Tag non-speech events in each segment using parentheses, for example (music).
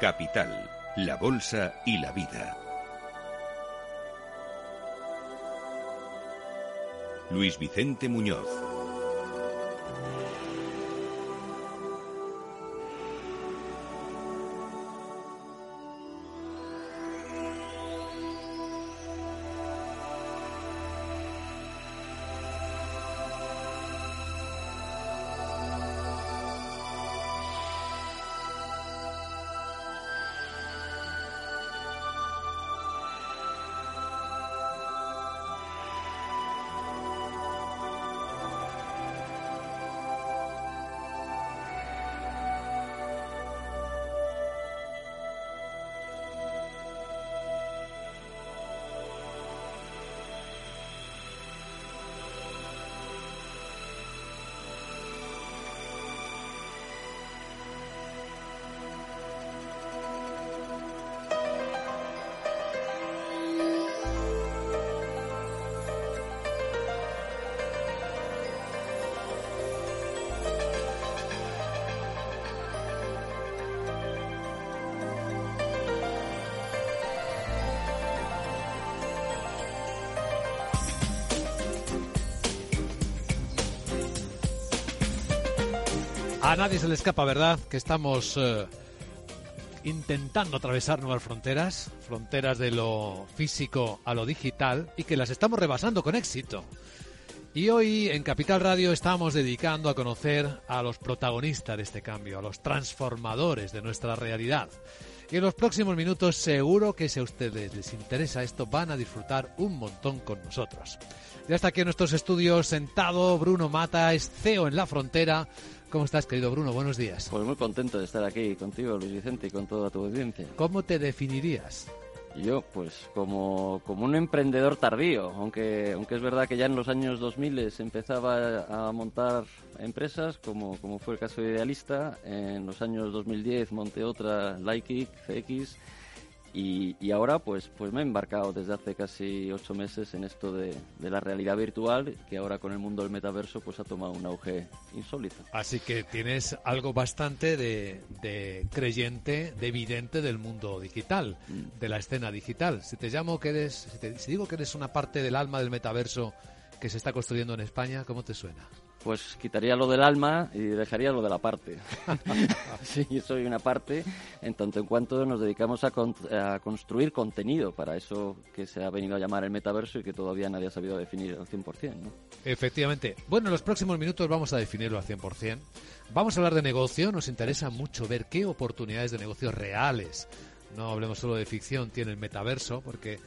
Capital, la Bolsa y la Vida. Luis Vicente Muñoz. Nadie se le escapa, ¿verdad? Que estamos eh, intentando atravesar nuevas fronteras, fronteras de lo físico a lo digital, y que las estamos rebasando con éxito. Y hoy en Capital Radio estamos dedicando a conocer a los protagonistas de este cambio, a los transformadores de nuestra realidad. Y en los próximos minutos seguro que si a ustedes les interesa esto van a disfrutar un montón con nosotros. Ya está aquí en nuestros estudios sentado Bruno Mata, es CEO en la frontera, ¿Cómo estás, querido Bruno? Buenos días. Pues muy contento de estar aquí contigo, Luis Vicente, y con toda tu audiencia. ¿Cómo te definirías? Yo, pues como, como un emprendedor tardío, aunque, aunque es verdad que ya en los años 2000 se empezaba a montar empresas, como, como fue el caso de Idealista. En los años 2010 monté otra, Likeik, CX, y, ahora pues, pues me he embarcado desde hace casi ocho meses en esto de, la realidad virtual, que ahora con el mundo del metaverso pues ha tomado un auge insólito. Así que tienes algo bastante de, creyente, de evidente del mundo digital, mm. de la escena digital. Si te llamo que eres, si digo que eres una parte del alma del metaverso que se está construyendo en España, ¿cómo te suena? Pues quitaría lo del alma y dejaría lo de la parte. (laughs) sí, soy una parte, en tanto en cuanto nos dedicamos a, construir contenido para eso que se ha venido a llamar el metaverso y que todavía nadie ha sabido definir al 100%. ¿no? Efectivamente. Bueno, en los próximos minutos vamos a definirlo al 100%. Vamos a hablar de negocio, nos interesa mucho ver qué oportunidades de negocio reales, no hablemos solo de ficción, tiene el metaverso, porque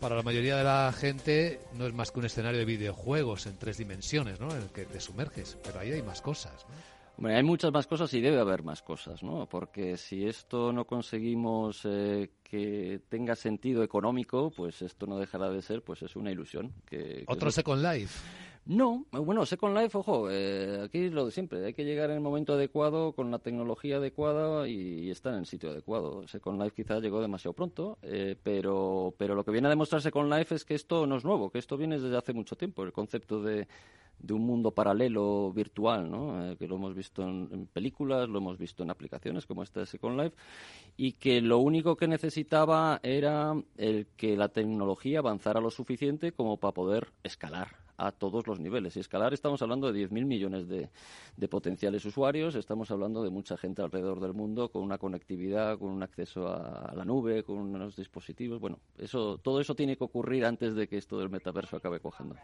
para la mayoría de la gente no es más que un escenario de videojuegos en tres dimensiones, ¿no? En el que te sumerges, pero ahí hay más cosas. Hombre, hay muchas más cosas y debe haber más cosas, ¿no? Porque si esto no conseguimos eh, que tenga sentido económico, pues esto no dejará de ser, pues es una ilusión. Que, Otro Second Life. No, bueno, Second Life, ojo, eh, aquí es lo de siempre, hay que llegar en el momento adecuado, con la tecnología adecuada y, estar en el sitio adecuado. Second Life quizás llegó demasiado pronto, eh, pero, pero lo que viene a demostrar Second Life es que esto no es nuevo, que esto viene desde hace mucho tiempo, el concepto de, de un mundo paralelo virtual, ¿no? Eh, que lo hemos visto en, películas, lo hemos visto en aplicaciones como esta de Second Life, y que lo único que necesitaba era el que la tecnología avanzara lo suficiente como para poder escalar a todos los niveles. Y escalar estamos hablando de 10.000 millones de, potenciales usuarios, estamos hablando de mucha gente alrededor del mundo con una conectividad, con un acceso a la nube, con unos dispositivos. Bueno, eso, todo eso tiene que ocurrir antes de que esto del metaverso acabe cogiendo.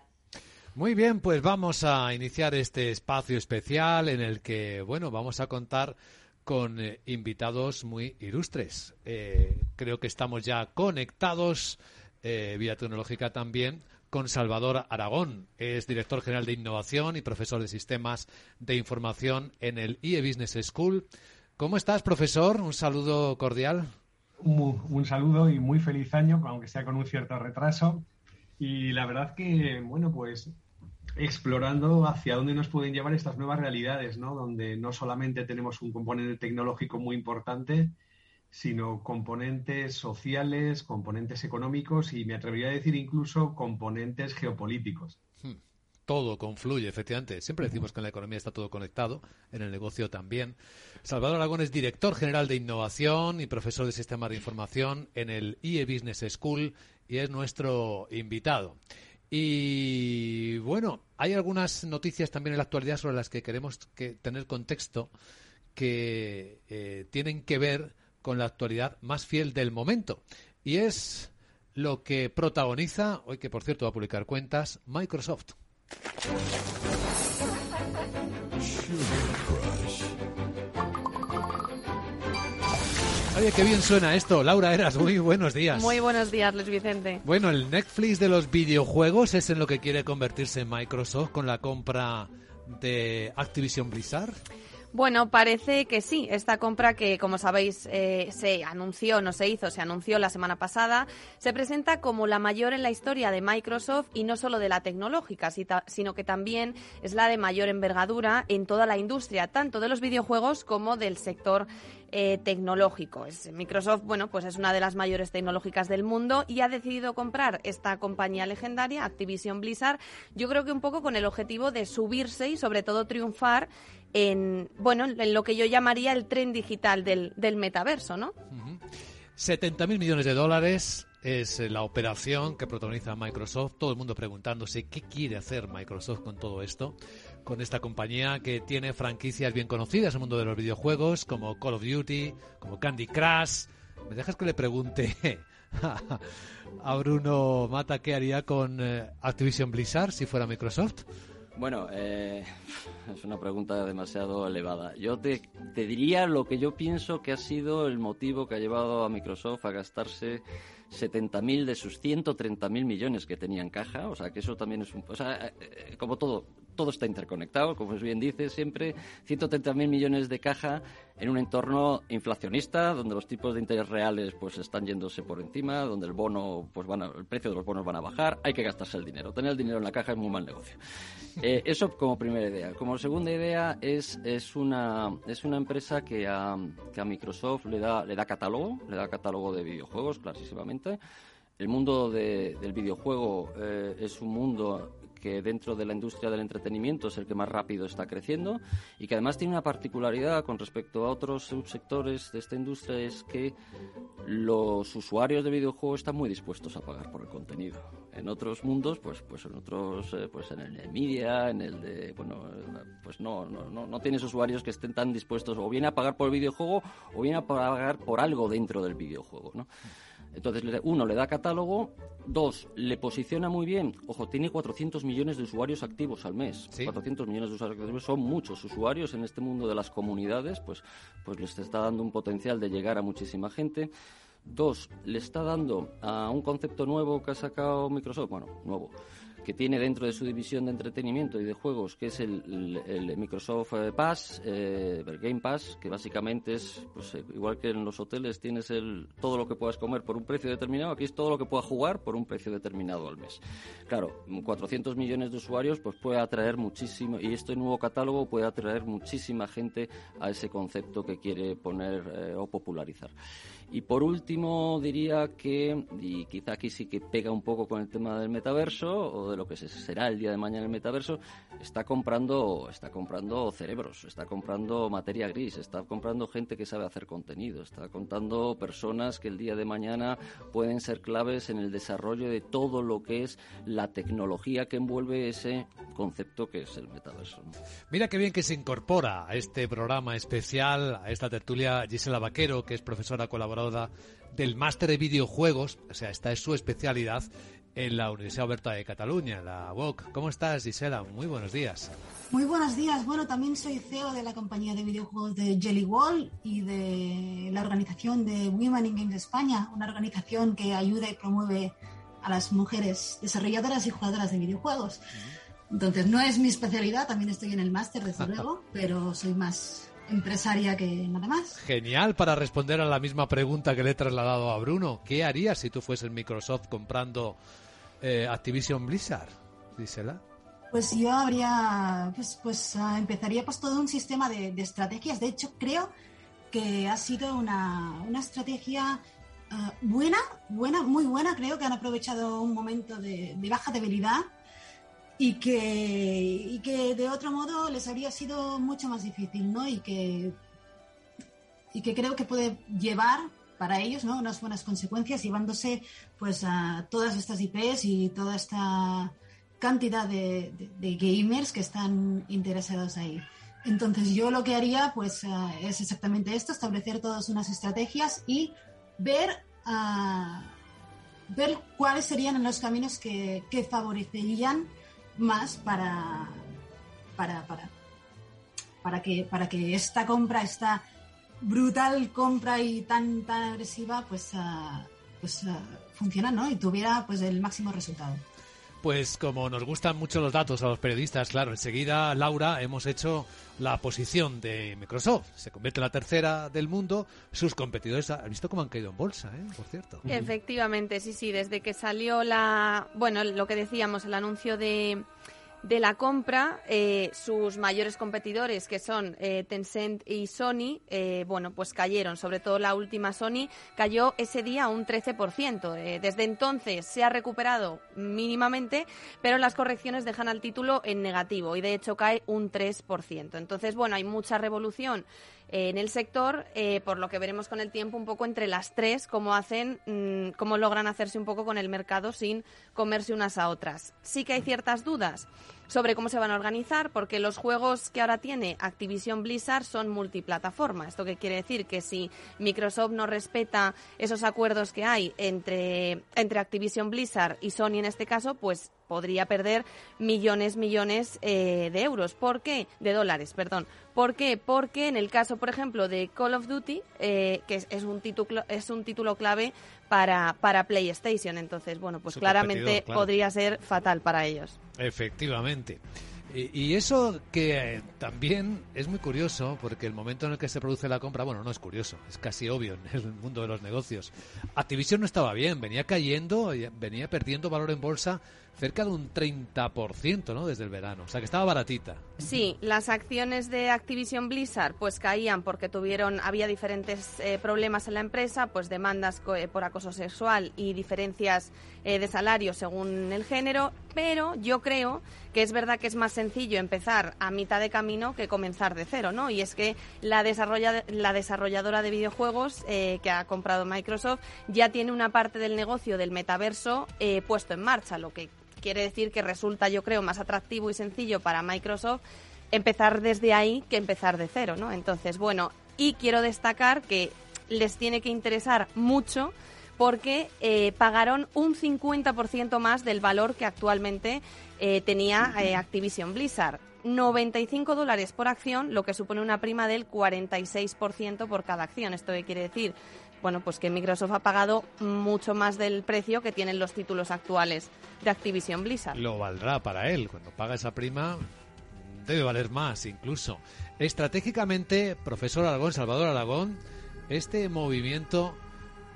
Muy bien, pues vamos a iniciar este espacio especial en el que, bueno, vamos a contar con eh, invitados muy ilustres. Eh, creo que estamos ya conectados eh, vía tecnológica también con Salvador Aragón. Es director general de innovación y profesor de sistemas de información en el IE Business School. ¿Cómo estás, profesor? Un saludo cordial. Un, saludo y muy feliz año, aunque sea con un cierto retraso. Y la verdad que, bueno, pues explorando hacia dónde nos pueden llevar estas nuevas realidades, ¿no? Donde no solamente tenemos un componente tecnológico muy importante, sino componentes sociales, componentes económicos y me atrevería a decir incluso componentes geopolíticos. Hmm. todo confluye, efectivamente. Siempre decimos que en la economía está todo conectado, en el negocio también. Salvador Aragón es director general de innovación y profesor de sistemas de información en el IE Business School y es nuestro invitado. Y bueno, hay algunas noticias también en la actualidad sobre las que queremos que tener contexto que eh, tienen que ver con la actualidad más fiel del momento. Y es lo que protagoniza, hoy que por cierto va a publicar cuentas, Microsoft. Oye, qué bien suena esto. Laura Eras, muy buenos días. Muy buenos días, Luis Vicente. Bueno, el Netflix de los videojuegos es en lo que quiere convertirse Microsoft con la compra de Activision Blizzard. Bueno, parece que sí. Esta compra que, como sabéis, eh, se anunció, no se hizo, se anunció la semana pasada, se presenta como la mayor en la historia de Microsoft y no solo de la tecnológica, sino que también es la de mayor envergadura en toda la industria, tanto de los videojuegos como del sector eh, tecnológico. Microsoft, bueno, pues es una de las mayores tecnológicas del mundo y ha decidido comprar esta compañía legendaria, Activision Blizzard, yo creo que un poco con el objetivo de subirse y sobre todo triunfar en, bueno, en lo que yo llamaría el tren digital del, del metaverso, ¿no? 70.000 millones de dólares es la operación que protagoniza Microsoft. Todo el mundo preguntándose qué quiere hacer Microsoft con todo esto, con esta compañía que tiene franquicias bien conocidas en el mundo de los videojuegos, como Call of Duty, como Candy Crush. ¿Me dejas que le pregunte (laughs) a Bruno Mata qué haría con eh, Activision Blizzard si fuera Microsoft? Bueno, eh, (laughs) es una pregunta demasiado elevada. Yo te, te, diría lo que yo pienso que ha sido el motivo que ha llevado a Microsoft a gastarse 70.000 de sus 130.000 millones que tenía en caja. O sea, que eso también es un... O sea, eh, eh, como todo, todo está interconectado, como bien dice siempre, 130.000 millones de caja en un entorno inflacionista donde los tipos de interés reales pues están yéndose por encima, donde el bono pues van el precio de los bonos van a bajar, hay que gastarse el dinero. Tener el dinero en la caja es muy mal negocio. Eh, eso como primera idea. Como segunda idea es, es una es una empresa que a, que a Microsoft le da le da catálogo, le da catálogo de videojuegos clarísimamente. El mundo del videojuego eh, es un mundo que dentro de la industria del entretenimiento es el que más rápido está creciendo y que además tiene una particularidad con respecto a otros subsectores de esta industria es que los usuarios de videojuegos están muy dispuestos a pagar por el contenido. En otros mundos, pues, pues en otros, eh, pues en el de media, en el de, bueno, pues no, no, no, no tienes usuarios que estén tan dispuestos o bien a pagar por el videojuego o bien a pagar por algo dentro del videojuego, ¿no? Entonces, uno, le da catálogo. Dos, le posiciona muy bien. Ojo, tiene 400 millones de usuarios activos al mes. 400 millones de usuarios activos son muchos usuarios en este mundo de las comunidades, pues, pues les está dando un potencial de llegar a muchísima gente. Dos, le está dando a un concepto nuevo que ha sacado Microsoft, bueno, nuevo, que tiene dentro de su división de entretenimiento y de juegos, que es el, Microsoft eh, Pass, eh, el Game Pass, que básicamente es, pues, eh, igual que en los hoteles tienes el, todo lo que puedas comer por un precio determinado, aquí es todo lo que puedas jugar por un precio determinado al mes. Claro, 400 millones de usuarios pues puede atraer muchísimo, y este nuevo catálogo puede atraer muchísima gente a ese concepto que quiere poner o popularizar. Y por último diría que, y quizá aquí sí que pega un poco con el tema del metaverso o de lo que será el día de mañana el metaverso, está comprando, está comprando cerebros, está comprando materia gris, está comprando gente que sabe hacer contenido, está contando personas que el día de mañana pueden ser claves en el desarrollo de todo lo que es la tecnología que envuelve ese concepto que es el metaverso. Mira qué bien que se incorpora a este programa especial, a esta tertulia Gisela Vaquero, que es profesora colaboradora del máster de videojuegos, o sea, esta es su especialidad en la Universidad Oberta de Cataluña, la UOC. ¿Cómo estás, Gisela? Muy buenos días. Muy buenos días. Bueno, también soy CEO de la compañía de videojuegos de Jelly Wall y de la organización de Women in Games España, una organización que ayuda y promueve a las mujeres desarrolladoras y jugadoras de videojuegos. Entonces, no es mi especialidad, también estoy en el máster, desde luego, pero soy más empresaria que nada más. Genial para responder a la misma pregunta que le he trasladado a Bruno. ¿Qué harías si tú fueses Microsoft comprando eh, Activision Blizzard? Dísela. Pues yo habría, pues, pues ah, empezaría pues todo un sistema de, estrategias. De hecho, creo que ha sido una, una estrategia ah, buena, buena, muy buena. Creo que han aprovechado un momento de, de baja debilidad y que, y que de otro modo les habría sido mucho más difícil, ¿no? Y que, y que creo que puede llevar para ellos, ¿no? Unas buenas consecuencias llevándose pues a todas estas IPs y toda esta cantidad de, gamers que están interesados ahí. Entonces yo lo que haría pues es exactamente esto, establecer todas unas estrategias y ver, ver cuáles serían los caminos que, que favorecerían más para, para, para, para, que, para que esta compra, esta brutal compra y tan, tan agresiva, pues, uh, pues uh, funciona, ¿no? Y tuviera pues el máximo resultado. Pues como nos gustan mucho los datos a los periodistas, claro, enseguida, Laura, hemos hecho la posición de Microsoft. Se convierte en la tercera del mundo. Sus competidores, ¿has visto cómo han caído en bolsa, eh? por cierto? Efectivamente, sí, sí. Desde que salió la, bueno, lo que decíamos, el anuncio de de la compra, eh, sus mayores competidores, que son eh, Tencent y Sony, eh, bueno, pues cayeron. Sobre todo la última Sony cayó ese día un 13%. desde entonces se ha recuperado mínimamente, pero las correcciones dejan al título en negativo y de hecho cae un 3%. Entonces, bueno, hay mucha revolución en el sector, por lo que veremos con el tiempo un poco entre las tres cómo hacen, mm, cómo logran hacerse un poco con el mercado sin comerse unas a otras. Sí que hay ciertas dudas sobre cómo se van a organizar, porque los juegos que ahora tiene Activision Blizzard son multiplataforma. Esto que quiere decir que si Microsoft no respeta esos acuerdos que hay entre, entre Activision Blizzard y Sony en este caso, pues podría perder millones, millones eh, de euros. ¿Por qué? De dólares, perdón. ¿Por qué? Porque en el caso, por ejemplo, de Call of Duty, eh, que es, un título, es un título clave para, para PlayStation, entonces, bueno, pues claramente podría ser fatal para ellos. Efectivamente. Y, eso que eh, también es muy curioso, porque el momento en el que se produce la compra, bueno, no es curioso, es casi obvio en el mundo de los negocios. Activision no estaba bien, venía cayendo, venía perdiendo valor en bolsa cerca de un 30%, ¿no? Desde el verano, o sea que estaba baratita. Sí, las acciones de Activision Blizzard pues caían porque tuvieron había diferentes eh, problemas en la empresa, pues demandas eh, por acoso sexual y diferencias eh, de salario según el género, pero yo creo que es verdad que es más sencillo empezar a mitad de camino que comenzar de cero, ¿no? Y es que la, desarrolla, la desarrolladora de videojuegos que ha comprado Microsoft ya tiene una parte del negocio del metaverso puesto en marcha, lo que quiere decir que resulta, yo creo, más atractivo y sencillo para Microsoft empezar desde ahí que empezar de cero, ¿no? Entonces, bueno, y quiero destacar que les tiene que interesar mucho porque eh, pagaron un 50% más del valor que actualmente eh, tenía eh, Activision Blizzard. 95 dólares por acción, lo que supone una prima del 46% por cada acción. ¿Esto qué quiere decir? Bueno, pues que Microsoft ha pagado mucho más del precio que tienen los títulos actuales de Activision Blizzard. Lo valdrá para él. Cuando paga esa prima, debe valer más incluso. Estratégicamente, profesor Aragón, Salvador Aragón, este movimiento,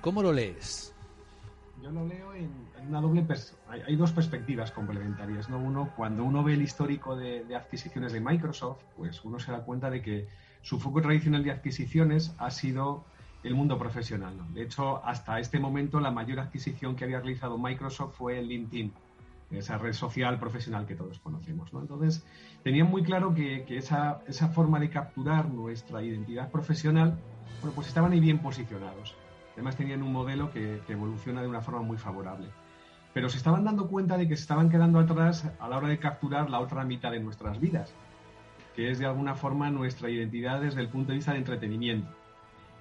¿cómo lo lees? Yo lo leo en, una doble hay, hay, dos perspectivas complementarias. ¿no? Uno, cuando uno ve el histórico de, de adquisiciones de Microsoft, pues uno se da cuenta de que su foco tradicional de adquisiciones ha sido el mundo profesional. De hecho, hasta este momento la mayor adquisición que había realizado Microsoft fue LinkedIn, esa red social profesional que todos conocemos. Entonces, tenían muy claro que, esa, forma de capturar nuestra identidad profesional, bueno, pues estaban ahí bien posicionados. Además, tenían un modelo que, que evoluciona de una forma muy favorable. Pero se estaban dando cuenta de que se estaban quedando atrás a la hora de capturar la otra mitad de nuestras vidas, que es de alguna forma nuestra identidad desde el punto de vista de entretenimiento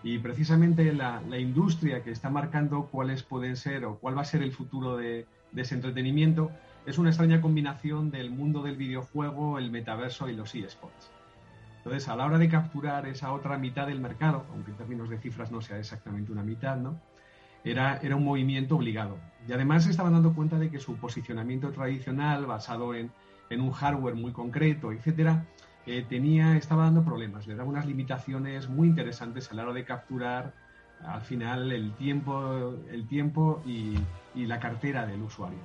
y precisamente la, industria que está marcando cuáles pueden ser o cuál va a ser el futuro de, ese entretenimiento es una extraña combinación del mundo del videojuego, el metaverso y los eSports. Entonces, a la hora de capturar esa otra mitad del mercado, aunque en términos de cifras no sea exactamente una mitad, ¿no? Era, era un movimiento obligado. Y además se estaban dando cuenta de que su posicionamiento tradicional, basado en, en un hardware muy concreto, etcétera, tenía, estaba dando problemas, le daba unas limitaciones muy interesantes a la hora de capturar al final el tiempo, el tiempo y, la cartera del usuario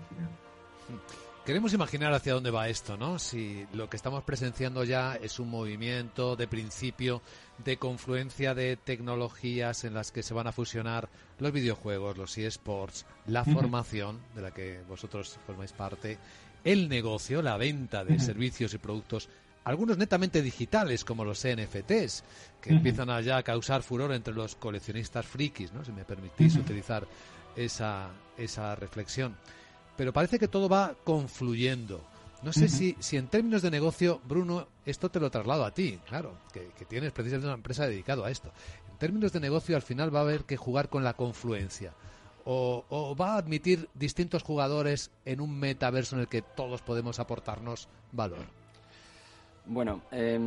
Queremos imaginar hacia dónde va esto, ¿no? Si lo que estamos presenciando ya es un movimiento de principio de confluencia de tecnologías en las que se van a fusionar los videojuegos, los eSports, la formación, de la que vosotros formáis parte, el negocio, la venta de servicios y productos, algunos netamente digitales, como los NFTs, que empiezan a ya a causar furor entre los coleccionistas frikis, ¿no? si me permitís utilizar esa, esa reflexión. Pero parece que todo va confluyendo. No sé si, si en términos de negocio, Bruno, esto te lo traslado a ti, claro, que, que tienes precisamente una empresa dedicada a esto. En términos de negocio, al final va a haber que jugar con la confluencia. O, o, va a admitir distintos jugadores en un metaverso en el que todos podemos aportarnos valor? Bueno, eh,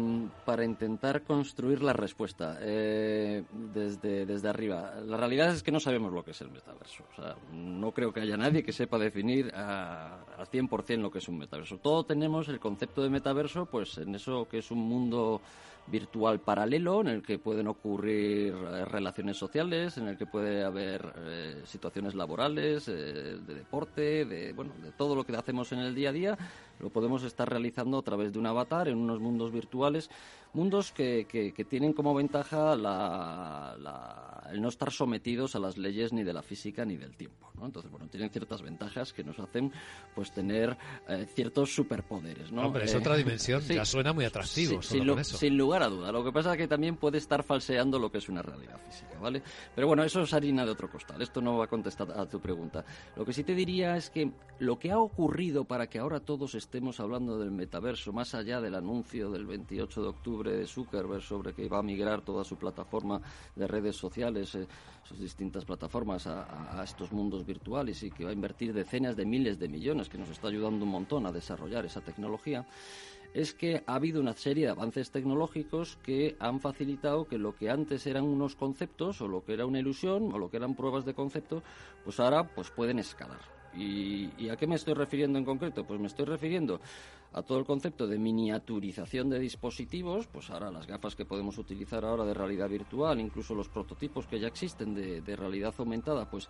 para intentar construir la respuesta eh, desde, desde arriba, la realidad es que no sabemos lo que es el metaverso. O sea, no creo que haya nadie que sepa definir a, a 100% lo que es un metaverso. Todos tenemos el concepto de metaverso, pues en eso que es un mundo virtual paralelo en el que pueden ocurrir eh, relaciones sociales, en el que puede haber eh, situaciones laborales, eh, de deporte, de bueno, de todo lo que hacemos en el día a día, lo podemos estar realizando a través de un avatar en unos mundos virtuales, mundos que, que, que tienen como ventaja la, la, el no estar sometidos a las leyes ni de la física ni del tiempo. ¿no? Entonces, bueno, tienen ciertas ventajas que nos hacen pues tener ciertos superpoderes. ¿no? Hombre, es otra dimensión, sí, ya suena muy atractivo. Sí, sin, lo, sin lugar a duda. Lo que pasa es que también puede estar falseando lo que es una realidad física, ¿vale? Pero bueno, eso es harina de otro costal. Esto no va a contestar a tu pregunta. Lo que sí te diría es que lo que ha ocurrido para que ahora todos estemos hablando del metaverso, más allá del anuncio del 28 de octubre de Zuckerberg sobre que va a migrar toda su plataforma de redes sociales, eh, sus distintas plataformas, a, a estos mundos virtuales y que va a invertir decenas de miles de millones, que nos está ayudando un montón a desarrollar esa tecnología es que ha habido una serie de avances tecnológicos que han facilitado que lo que antes eran unos conceptos o lo que era una ilusión o lo que eran pruebas de concepto, pues ahora pues pueden escalar. ¿Y, ¿Y, a qué me estoy refiriendo en concreto? Pues me estoy refiriendo a todo el concepto de miniaturización de dispositivos, pues ahora las gafas que podemos utilizar ahora de realidad virtual, incluso los prototipos que ya existen de, de realidad aumentada, pues,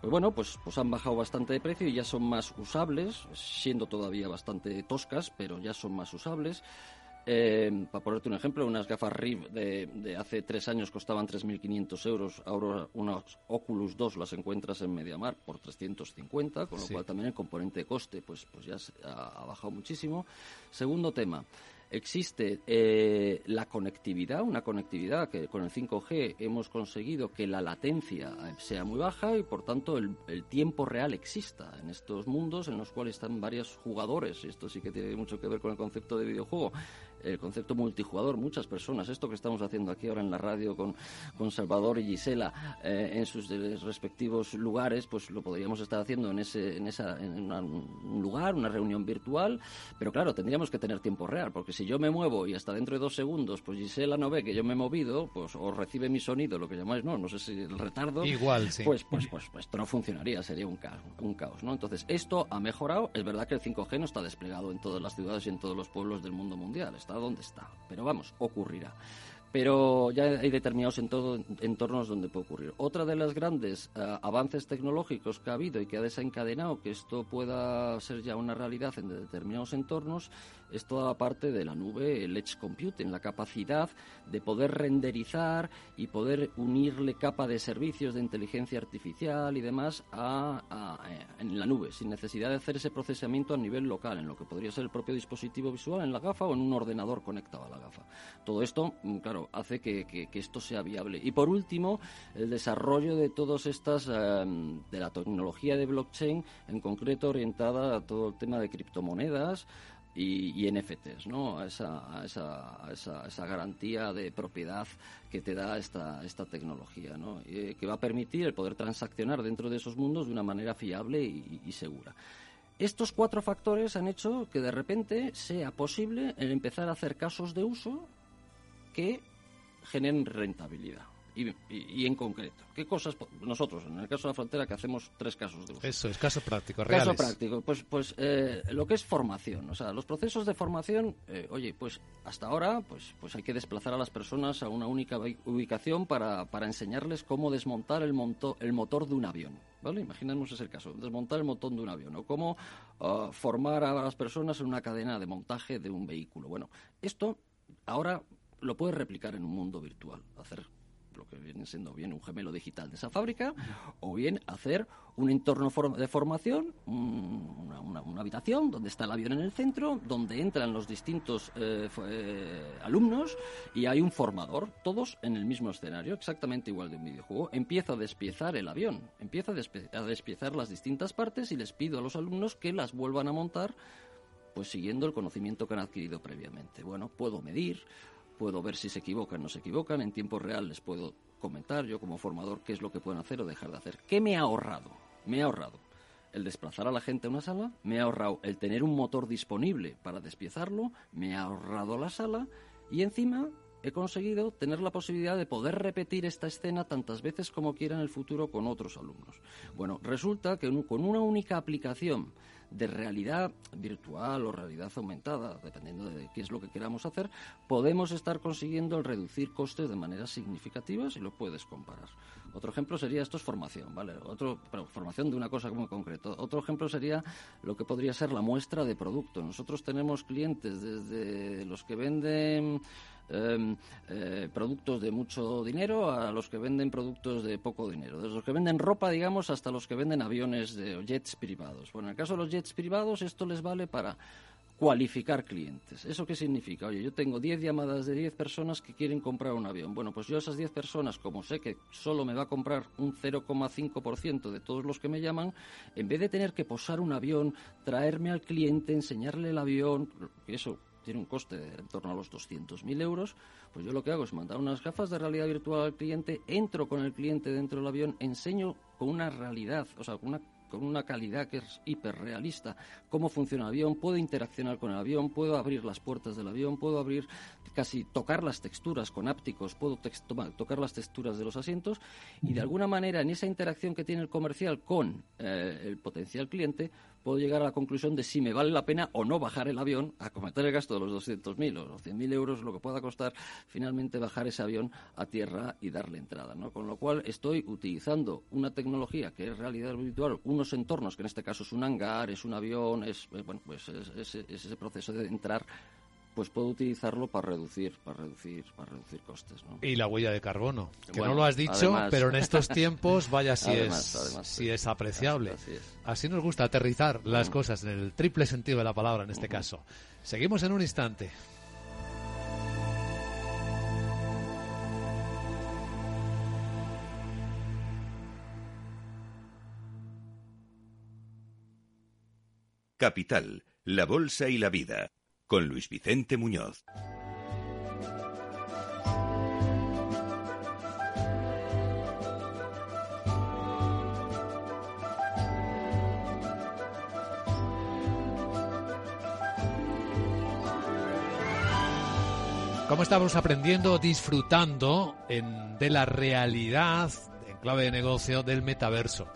pues bueno, pues, pues han bajado bastante de precio y ya son más usables, siendo todavía bastante toscas, pero ya son más usables. Eh, para ponerte un ejemplo, unas gafas RIV de, de hace tres años costaban 3.500 euros, ahora unas Oculus 2 las encuentras en MediaMar por 350, con lo sí. cual también el componente de coste pues, pues ya ha, ha bajado muchísimo. Segundo tema, existe eh, la conectividad, una conectividad que con el 5G hemos conseguido que la latencia sea muy baja y por tanto el, el, tiempo real exista en estos mundos en los cuales están varios jugadores, esto sí que tiene mucho que ver con el concepto de videojuego, el concepto multijugador, muchas personas, esto que estamos haciendo aquí ahora en la radio con, con Salvador y Gisela eh, en sus respectivos lugares, pues lo podríamos estar haciendo en ese en esa en una, un lugar, una reunión virtual, pero claro, tendríamos que tener tiempo real, porque si yo me muevo y hasta dentro de dos segundos, pues Gisela no ve que yo me he movido, pues o recibe mi sonido, lo que llamáis, no, no sé si el retardo, igual, sí. pues, pues, pues, pues esto no funcionaría, sería un caos, un caos, ¿no? Entonces, esto ha mejorado, es verdad que el 5G no está desplegado en todas las ciudades y en todos los pueblos del mundo mundial, está donde está. Pero vamos, ocurrirá. Pero ya hay determinados entornos donde puede ocurrir. Otra de las grandes uh, avances tecnológicos que ha habido y que ha desencadenado que esto pueda ser ya una realidad en determinados entornos es toda parte de la nube, el edge computing, la capacidad de poder renderizar y poder unirle capa de servicios de inteligencia artificial y demás a, a, en la nube, sin necesidad de hacer ese procesamiento a nivel local, en lo que podría ser el propio dispositivo visual en la gafa o en un ordenador conectado a la gafa. Todo esto, claro, hace que, que, esto sea viable. Y por último, el desarrollo de todas estas, um, de la tecnología de blockchain, en concreto orientada a todo el tema de criptomonedas, y, y, NFTs, ¿no? A esa, a esa, a esa, esa, garantía de propiedad que te da esta, esta tecnología, ¿no? Y, que va a permitir el poder transaccionar dentro de esos mundos de una manera fiable y, y segura. Estos cuatro factores han hecho que de repente sea posible el empezar a hacer casos de uso que generen rentabilidad. Y, y, y, en concreto, ¿qué cosas nosotros, en el caso de la frontera, que hacemos tres casos de uso? Eso, es caso práctico, reales. Caso práctico, pues, pues eh, lo que es formación, o sea, los procesos de formación, eh, oye, pues hasta ahora, pues, pues hay que desplazar a las personas a una única ubicación para, para enseñarles cómo desmontar el, monto, el motor de un avión, ¿vale? Imaginemos ese caso, desmontar el motor de un avión, o cómo uh, formar a las personas en una cadena de montaje de un vehículo. Bueno, esto ahora lo puedes replicar en un mundo virtual, hacer lo que viene siendo bien un gemelo digital de esa fábrica, o bien hacer un entorno de formación, una, habitación donde está el avión en el centro, donde entran los distintos eh, eh, alumnos y hay un formador, todos en el mismo escenario, exactamente igual de un videojuego. Empiezo a despiezar el avión, empiezo a, a despiezar las distintas partes y les pido a los alumnos que las vuelvan a montar pues siguiendo el conocimiento que han adquirido previamente. Bueno, puedo medir, puedo ver si se equivocan o no se equivocan, en tiempo real les puedo comentar yo como formador qué es lo que pueden hacer o dejar de hacer. ¿Qué me ha ahorrado? Me ha ahorrado el desplazar a la gente a una sala, me ha ahorrado el tener un motor disponible para despiezarlo, me ha ahorrado la sala y encima he conseguido tener la posibilidad de poder repetir esta escena tantas veces como quiera en el futuro con otros alumnos. Bueno, resulta que con una única aplicación de realidad virtual o realidad aumentada, dependiendo de qué es lo que queramos hacer, podemos estar consiguiendo el reducir costes de manera significativa si lo puedes comparar. Otro ejemplo sería esto es formación, ¿vale? Otro, formación de una cosa muy concreta. Otro ejemplo sería lo que podría ser la muestra de producto. Nosotros tenemos clientes desde los que venden Em, eh, productos de mucho dinero a los que venden productos de poco dinero. Desde los que venden ropa, digamos, hasta los que venden aviones de jets privados. Bueno, en el caso de los jets privados, esto les vale para cualificar clientes. ¿Eso qué significa? Oye, yo tengo 10 llamadas de 10 personas que quieren comprar un avión. Bueno, pues yo a esas 10 personas, como sé que solo me va a comprar un 0,5% de todos los que me llaman, en vez de tener que posar un avión, traerme al cliente, enseñarle el avión, eso tiene un coste de en torno a los 200.000 euros, pues yo lo que hago es mandar unas gafas de realidad virtual al cliente, entro con el cliente dentro del avión, enseño con una realidad, o sea, con una calidad que es hiperrealista, cómo funciona el avión, puedo interaccionar con el avión, puedo abrir las puertas del avión, puedo abrir casi tocar las texturas con ápticos, puedo tocar las texturas de los asientos y de alguna manera en esa interacción que tiene el comercial con eh, el potencial cliente puedo llegar a la conclusión de si me vale la pena o no bajar el avión a cometer el gasto de los 200.000 o los 100.000 euros, lo que pueda costar finalmente bajar ese avión a tierra y darle entrada. ¿no? Con lo cual estoy utilizando una tecnología que es realidad virtual, unos entornos, que en este caso es un hangar, es un avión, es, eh, bueno, pues es ese proceso de entrar pues puedo utilizarlo para reducir, para reducir, para reducir costes. ¿no? Y la huella de carbono, que no lo has dicho, pero en estos tiempos, vaya (laughs) si es, si es apreciable. Así, nos gusta aterrizar las mm. cosas en el triple sentido de la palabra en este caso. Seguimos en un instante. Capital, la Bolsa y la Vida con Luis Vicente Muñoz. ¿Cómo estamos aprendiendo, disfrutando de la realidad en clave de negocio del metaverso?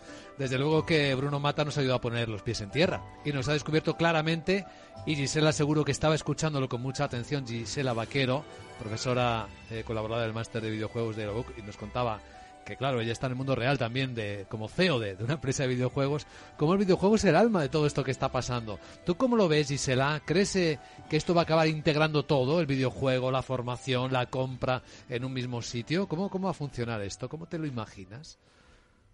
Desde luego que Bruno Mata nos ha ayudado a poner los pies en tierra y nos ha descubierto claramente, y Gisela seguro que estaba escuchándolo con mucha atención, Gisela Vaquero, profesora eh, colaboradora del máster de videojuegos de Aerobook, y nos contaba que claro, ella está en el mundo real también de como CEO de, de, una empresa de videojuegos, como el videojuego es el alma de todo esto que está pasando. ¿Tú cómo lo ves, Gisela? ¿Crees eh, que esto va a acabar integrando todo, el videojuego, la formación, la compra en un mismo sitio? ¿Cómo, cómo va a funcionar esto? ¿Cómo te lo imaginas?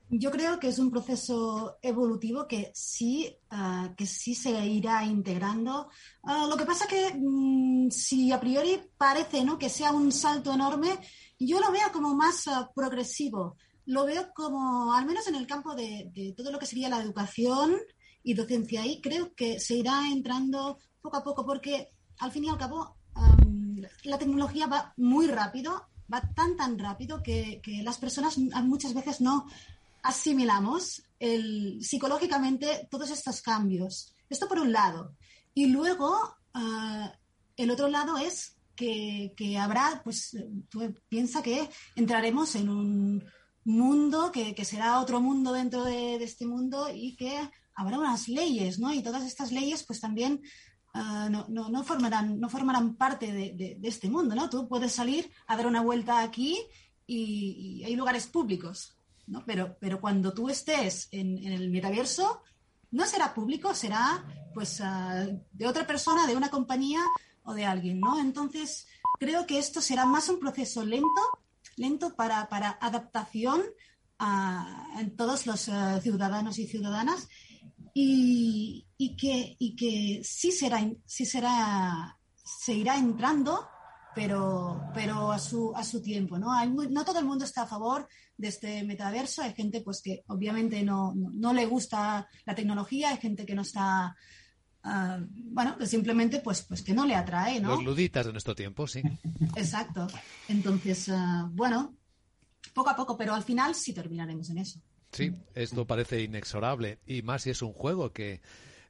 Yo creo que es un proceso evolutivo que sí, ah, que sí se irá integrando. Ah, lo que pasa que mm, si a priori parece ¿no? que sea un salto enorme, yo lo veo como más ah, progresivo. Lo veo como, al menos en el campo de, todo lo que sería la educación y docencia, y creo que se irá entrando poco a poco porque al fin y al cabo la tecnología va muy rápido, va tan tan rápido que, que las personas muchas veces no asimilamos el, psicológicamente todos estos cambios. Esto por un lado. Y luego, ah, el otro lado es que, habrá, pues, tú piensa que entraremos en un mundo que, será otro mundo dentro de, este mundo y que habrá unas leyes, ¿no? Y todas estas leyes, pues también ah, no, formarán, no formarán parte de, este mundo, ¿no? Tú puedes salir a dar una vuelta aquí y hay lugares públicos ¿no? Pero, pero cuando tú estés en, el metaverso, no será público, será pues ah, de otra persona, de una compañía o de alguien, ¿no? Entonces, creo que esto será más un proceso lento, lento para, para adaptación a, todos los eh, ciudadanos y ciudadanas y, que, y que sí será, sí será, se irá entrando, pero, pero a, su, a su tiempo. ¿no? Hay no todo el mundo está a favor de este metaverso. Hay gente pues, que obviamente no, no, le gusta la tecnología, hay gente que no está ah, bueno, que simplemente pues, pues que no le atrae, ¿no? Los luditas de nuestro tiempo, sí. Exacto. Entonces, ah, bueno, poco a poco, pero al final sí terminaremos en eso. Sí, esto parece inexorable y más si es un juego que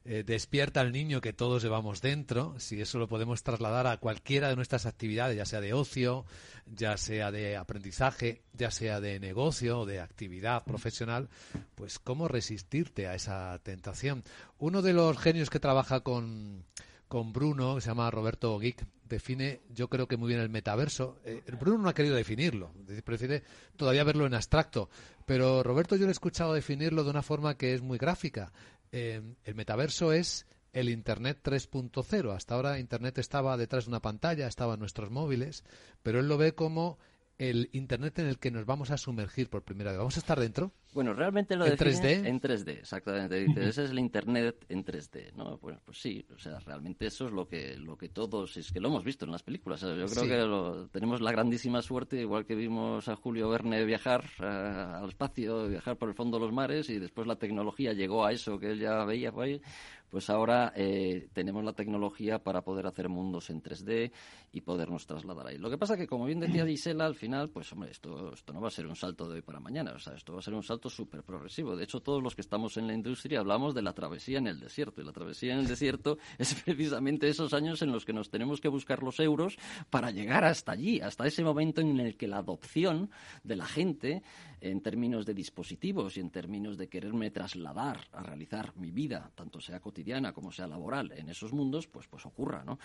eh, despierta al niño que todos llevamos dentro, si eso lo podemos trasladar a cualquiera de nuestras actividades, ya sea de ocio, ya sea de aprendizaje, ya sea de negocio o de actividad profesional, pues cómo resistirte a esa tentación. Uno de los genios que trabaja con con Bruno, que se llama Roberto Geek, define, yo creo que muy bien el metaverso. Eh, Bruno no ha querido definirlo, prefiere todavía verlo en abstracto, pero Roberto yo le he escuchado definirlo de una forma que es muy gráfica. Eh, el metaverso es el Internet 3.0. Hasta ahora Internet estaba detrás de una pantalla, estaba en nuestros móviles, pero él lo ve como el Internet en el que nos vamos a sumergir por primera vez. ¿Vamos a estar dentro? Bueno, realmente lo ¿En 3D? En 3D, exactamente. Dice, ese es el Internet en 3D, ¿no? Bueno, pues sí, o sea, realmente eso es lo que, lo que todos, es que lo hemos visto en las películas. yo creo que tenemos la grandísima suerte, igual que vimos a Julio Verne viajar eh, al espacio, viajar por el fondo de los mares y después la tecnología llegó a eso que él ya veía por ahí, pues ahora eh, tenemos la tecnología para poder hacer mundos en 3D y podernos trasladar ahí. Lo que pasa que, como bien decía (clears throat) Gisela, al final, pues hombre, esto, esto no va a ser un salto de hoy para mañana, o sea, esto va a ser un salto súper progresivo. De hecho, todos los que estamos en la industria hablamos de la travesía en el desierto, y la travesía en el desierto (laughs) es precisamente esos años en los que nos tenemos que buscar los euros para llegar hasta allí, hasta ese momento en el que la adopción de la gente en términos de dispositivos y en términos de quererme trasladar a realizar mi vida, tanto sea cotidiana como sea laboral, en esos mundos, pues, pues ocurra, ¿no?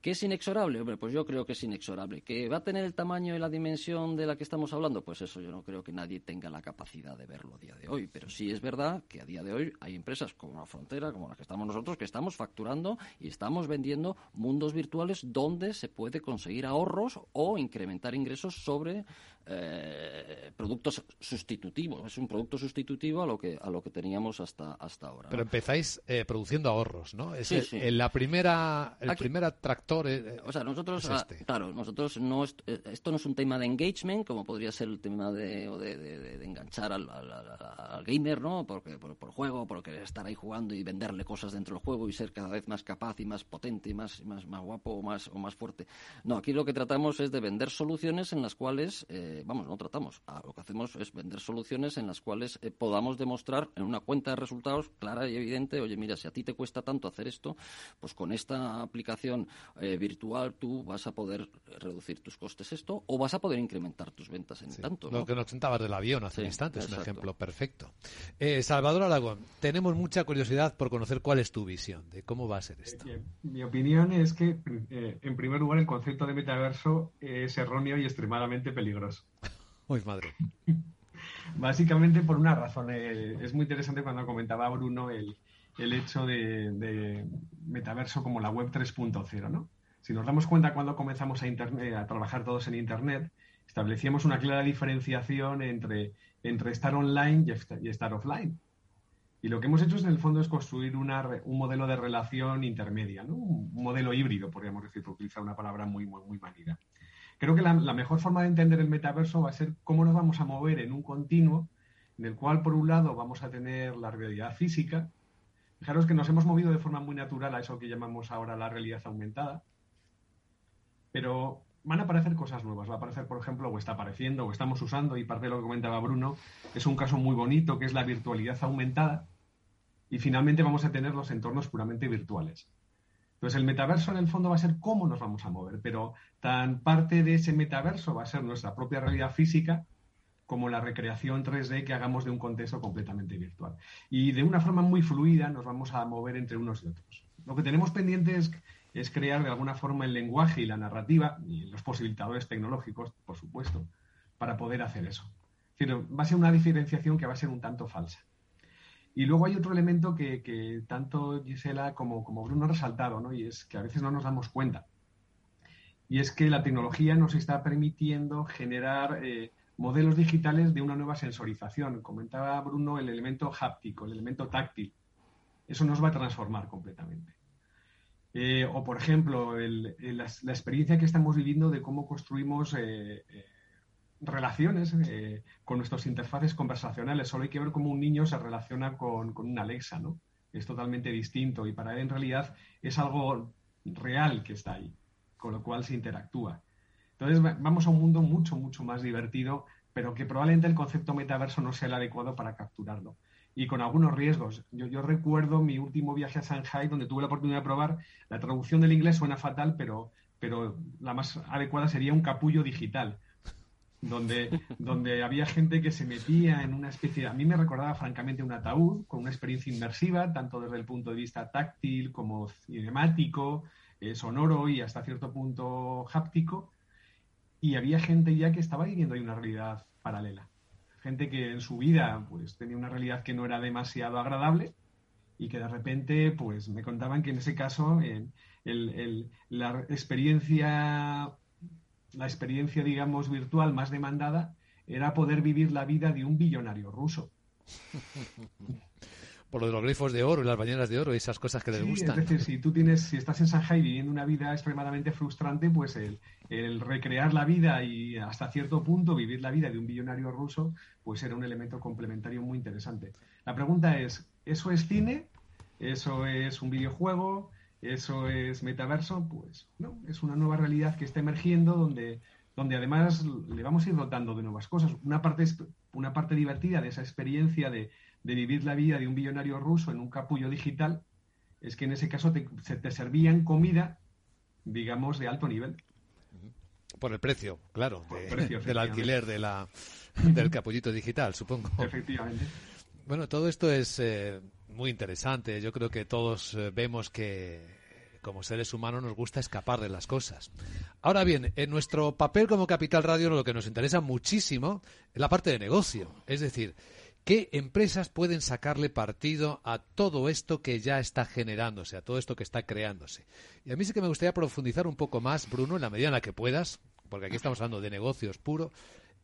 ¿Qué es inexorable? Hombre, pues yo creo que es inexorable. ¿Que va a tener el tamaño y la dimensión de la que estamos hablando? Pues eso yo no creo que nadie tenga la capacidad de verlo a día de hoy. Pero sí es verdad que a día de hoy hay empresas como la Frontera, como las que estamos nosotros, que estamos facturando y estamos vendiendo mundos virtuales donde se puede conseguir ahorros o incrementar ingresos sobre eh, productos sustitutivos. Es un producto sustitutivo a lo que a lo que teníamos hasta hasta ahora. Pero empezáis eh, produciendo ahorros, ¿no? Es En la primera el primer atractor. Eh, o sea, nosotros ah, este. claro, nosotros no esto no es un tema de engagement como podría ser el tema de, de, enganchar al, gamer, ¿no? Porque por, por juego, porque estar ahí jugando y venderle cosas dentro del juego y ser cada vez más capaz y más potente y más más más guapo o más o más fuerte. No, aquí lo que tratamos es de vender soluciones en las cuales vamos, no tratamos. Ah, lo que hacemos es vender soluciones en las cuales eh, podamos demostrar en una cuenta de resultados clara y evidente, oye, mira, si a ti te cuesta tanto hacer esto, pues con esta aplicación eh, virtual tú vas a poder reducir tus costes esto o vas a poder incrementar tus ventas en tanto. Lo que nos contabas del avión hace un instante es un ejemplo perfecto. Eh, Salvador Aragón, tenemos mucha curiosidad por conocer cuál es tu visión de cómo va a ser esto. Mi opinión es que, en primer lugar, el concepto de metaverso es erróneo y extremadamente peligroso. (laughs) Uy, madre. Básicamente por una razón. Eh, es muy interesante cuando comentaba Bruno el, hecho de, metaverso como la web 3.0, ¿no? Si nos damos cuenta cuando comenzamos a, internet, a trabajar todos en Internet, establecíamos una clara diferenciación entre, entre estar online y estar offline. Y lo que hemos hecho en el fondo es construir un modelo de relación intermedia, ¿no? un modelo híbrido, podríamos decir, por utilizar una palabra muy, muy, muy manida. Creo que la, mejor forma de entender el metaverso va a ser cómo nos vamos a mover en un continuo en el cual, por un lado, vamos a tener la realidad física. Fijaros que nos hemos movido de forma muy natural a eso que llamamos ahora la realidad aumentada. Pero van a aparecer cosas nuevas. Va a aparecer, por ejemplo, o está apareciendo, o estamos usando, y parte de lo que comentaba Bruno, es un caso muy bonito, que es la virtualidad aumentada. Y finalmente vamos a tener los entornos puramente virtuales. Entonces, el metaverso en el fondo va a ser cómo nos vamos a mover, pero tan parte de ese metaverso va a ser nuestra propia realidad física como la recreación 3D que hagamos de un contexto completamente virtual. Y de una forma muy fluida nos vamos a mover entre unos y otros. Lo que tenemos pendiente es, crear de alguna forma el lenguaje y la narrativa y los posibilitadores tecnológicos, por supuesto, para poder hacer eso. va a ser una diferenciación que va a ser un tanto falsa. Y luego hay otro elemento que, tanto Gisela como, Bruno han resaltado, ¿no? y es que a veces no nos damos cuenta. y es que la tecnología nos está permitiendo generar eh, modelos digitales de una nueva sensorización. Comentaba Bruno el elemento háptico, el elemento táctil. Eso nos va a transformar completamente. Eh, o, por ejemplo, la, experiencia que estamos viviendo de cómo construimos eh, relaciones con nuestras interfaces conversacionales. Solo hay que ver cómo un niño se relaciona con, con una Alexa, ¿no? Es totalmente distinto y para él en realidad es algo real que está ahí con lo cual se interactúa. Entonces vamos a un mundo mucho, mucho más divertido, pero que probablemente el concepto metaverso no sea el adecuado para capturarlo. Y con algunos riesgos. Yo, recuerdo mi último viaje a Shanghai, donde tuve la oportunidad de probar, la traducción del inglés suena fatal, pero, pero la más adecuada sería un capullo digital. Donde, donde había gente que se metía en una especie, a mí me recordaba francamente un ataúd con una experiencia inmersiva, tanto desde el punto de vista táctil como cinemático, eh, sonoro y hasta cierto punto háptico. Y había gente ya que estaba viviendo ahí una realidad paralela. Gente que en su vida pues tenía una realidad que no era demasiado agradable y que de repente pues me contaban que en ese caso la experiencia la experiencia digamos virtual más demandada era poder vivir la vida de un billonario ruso. (laughs) por lo de los glifos de oro y las bañeras de oro y esas cosas que les gustan. Es decir, si tú tienes, si estás en Shanghai viviendo una vida extremadamente frustrante, pues el, recrear la vida y hasta cierto punto vivir la vida de un billonario ruso, pues era un elemento complementario muy interesante. La pregunta es, ¿eso es cine? ¿Eso es un videojuego? ¿Eso es metaverso? Pues no, es una nueva realidad que está emergiendo donde, donde además le vamos a ir dotando de nuevas cosas. Una parte, una parte divertida de esa experiencia de de vivir la vida de un billonario ruso en un capullo digital es que en ese caso te, se te servían comida, digamos, de alto nivel. Por el precio, claro, (laughs) del alquiler de la, del capullito digital, supongo. Efectivamente. Bueno, todo esto es eh, muy interesante. Yo creo que todos eh, vemos que como seres humanos nos gusta escapar de las cosas. Ahora bien, en nuestro papel como Capital Radio lo que nos interesa muchísimo es la parte de negocio. Es decir, ¿Qué empresas pueden sacarle partido a todo esto que ya está generándose, a todo esto que está creándose? Y a mí sí que me gustaría profundizar un poco más, Bruno, en la medida en la que puedas, porque aquí estamos hablando de negocios puro,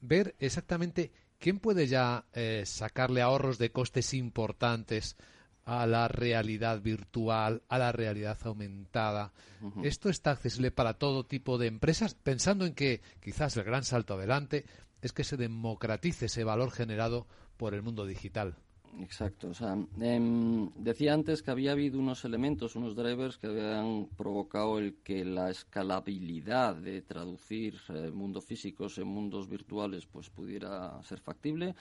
ver exactamente quién puede ya eh, sacarle ahorros de costes importantes a la realidad virtual, a la realidad aumentada. Esto está accesible para todo tipo de empresas, pensando en que quizás el gran salto adelante es que se democratice ese valor generado por el mundo digital. Exacto. O sea, em, decía antes que había habido unos elementos, unos drivers que habían provocado el que la escalabilidad de traducir eh, mundos físicos en mundos virtuales pues pudiera ser factible.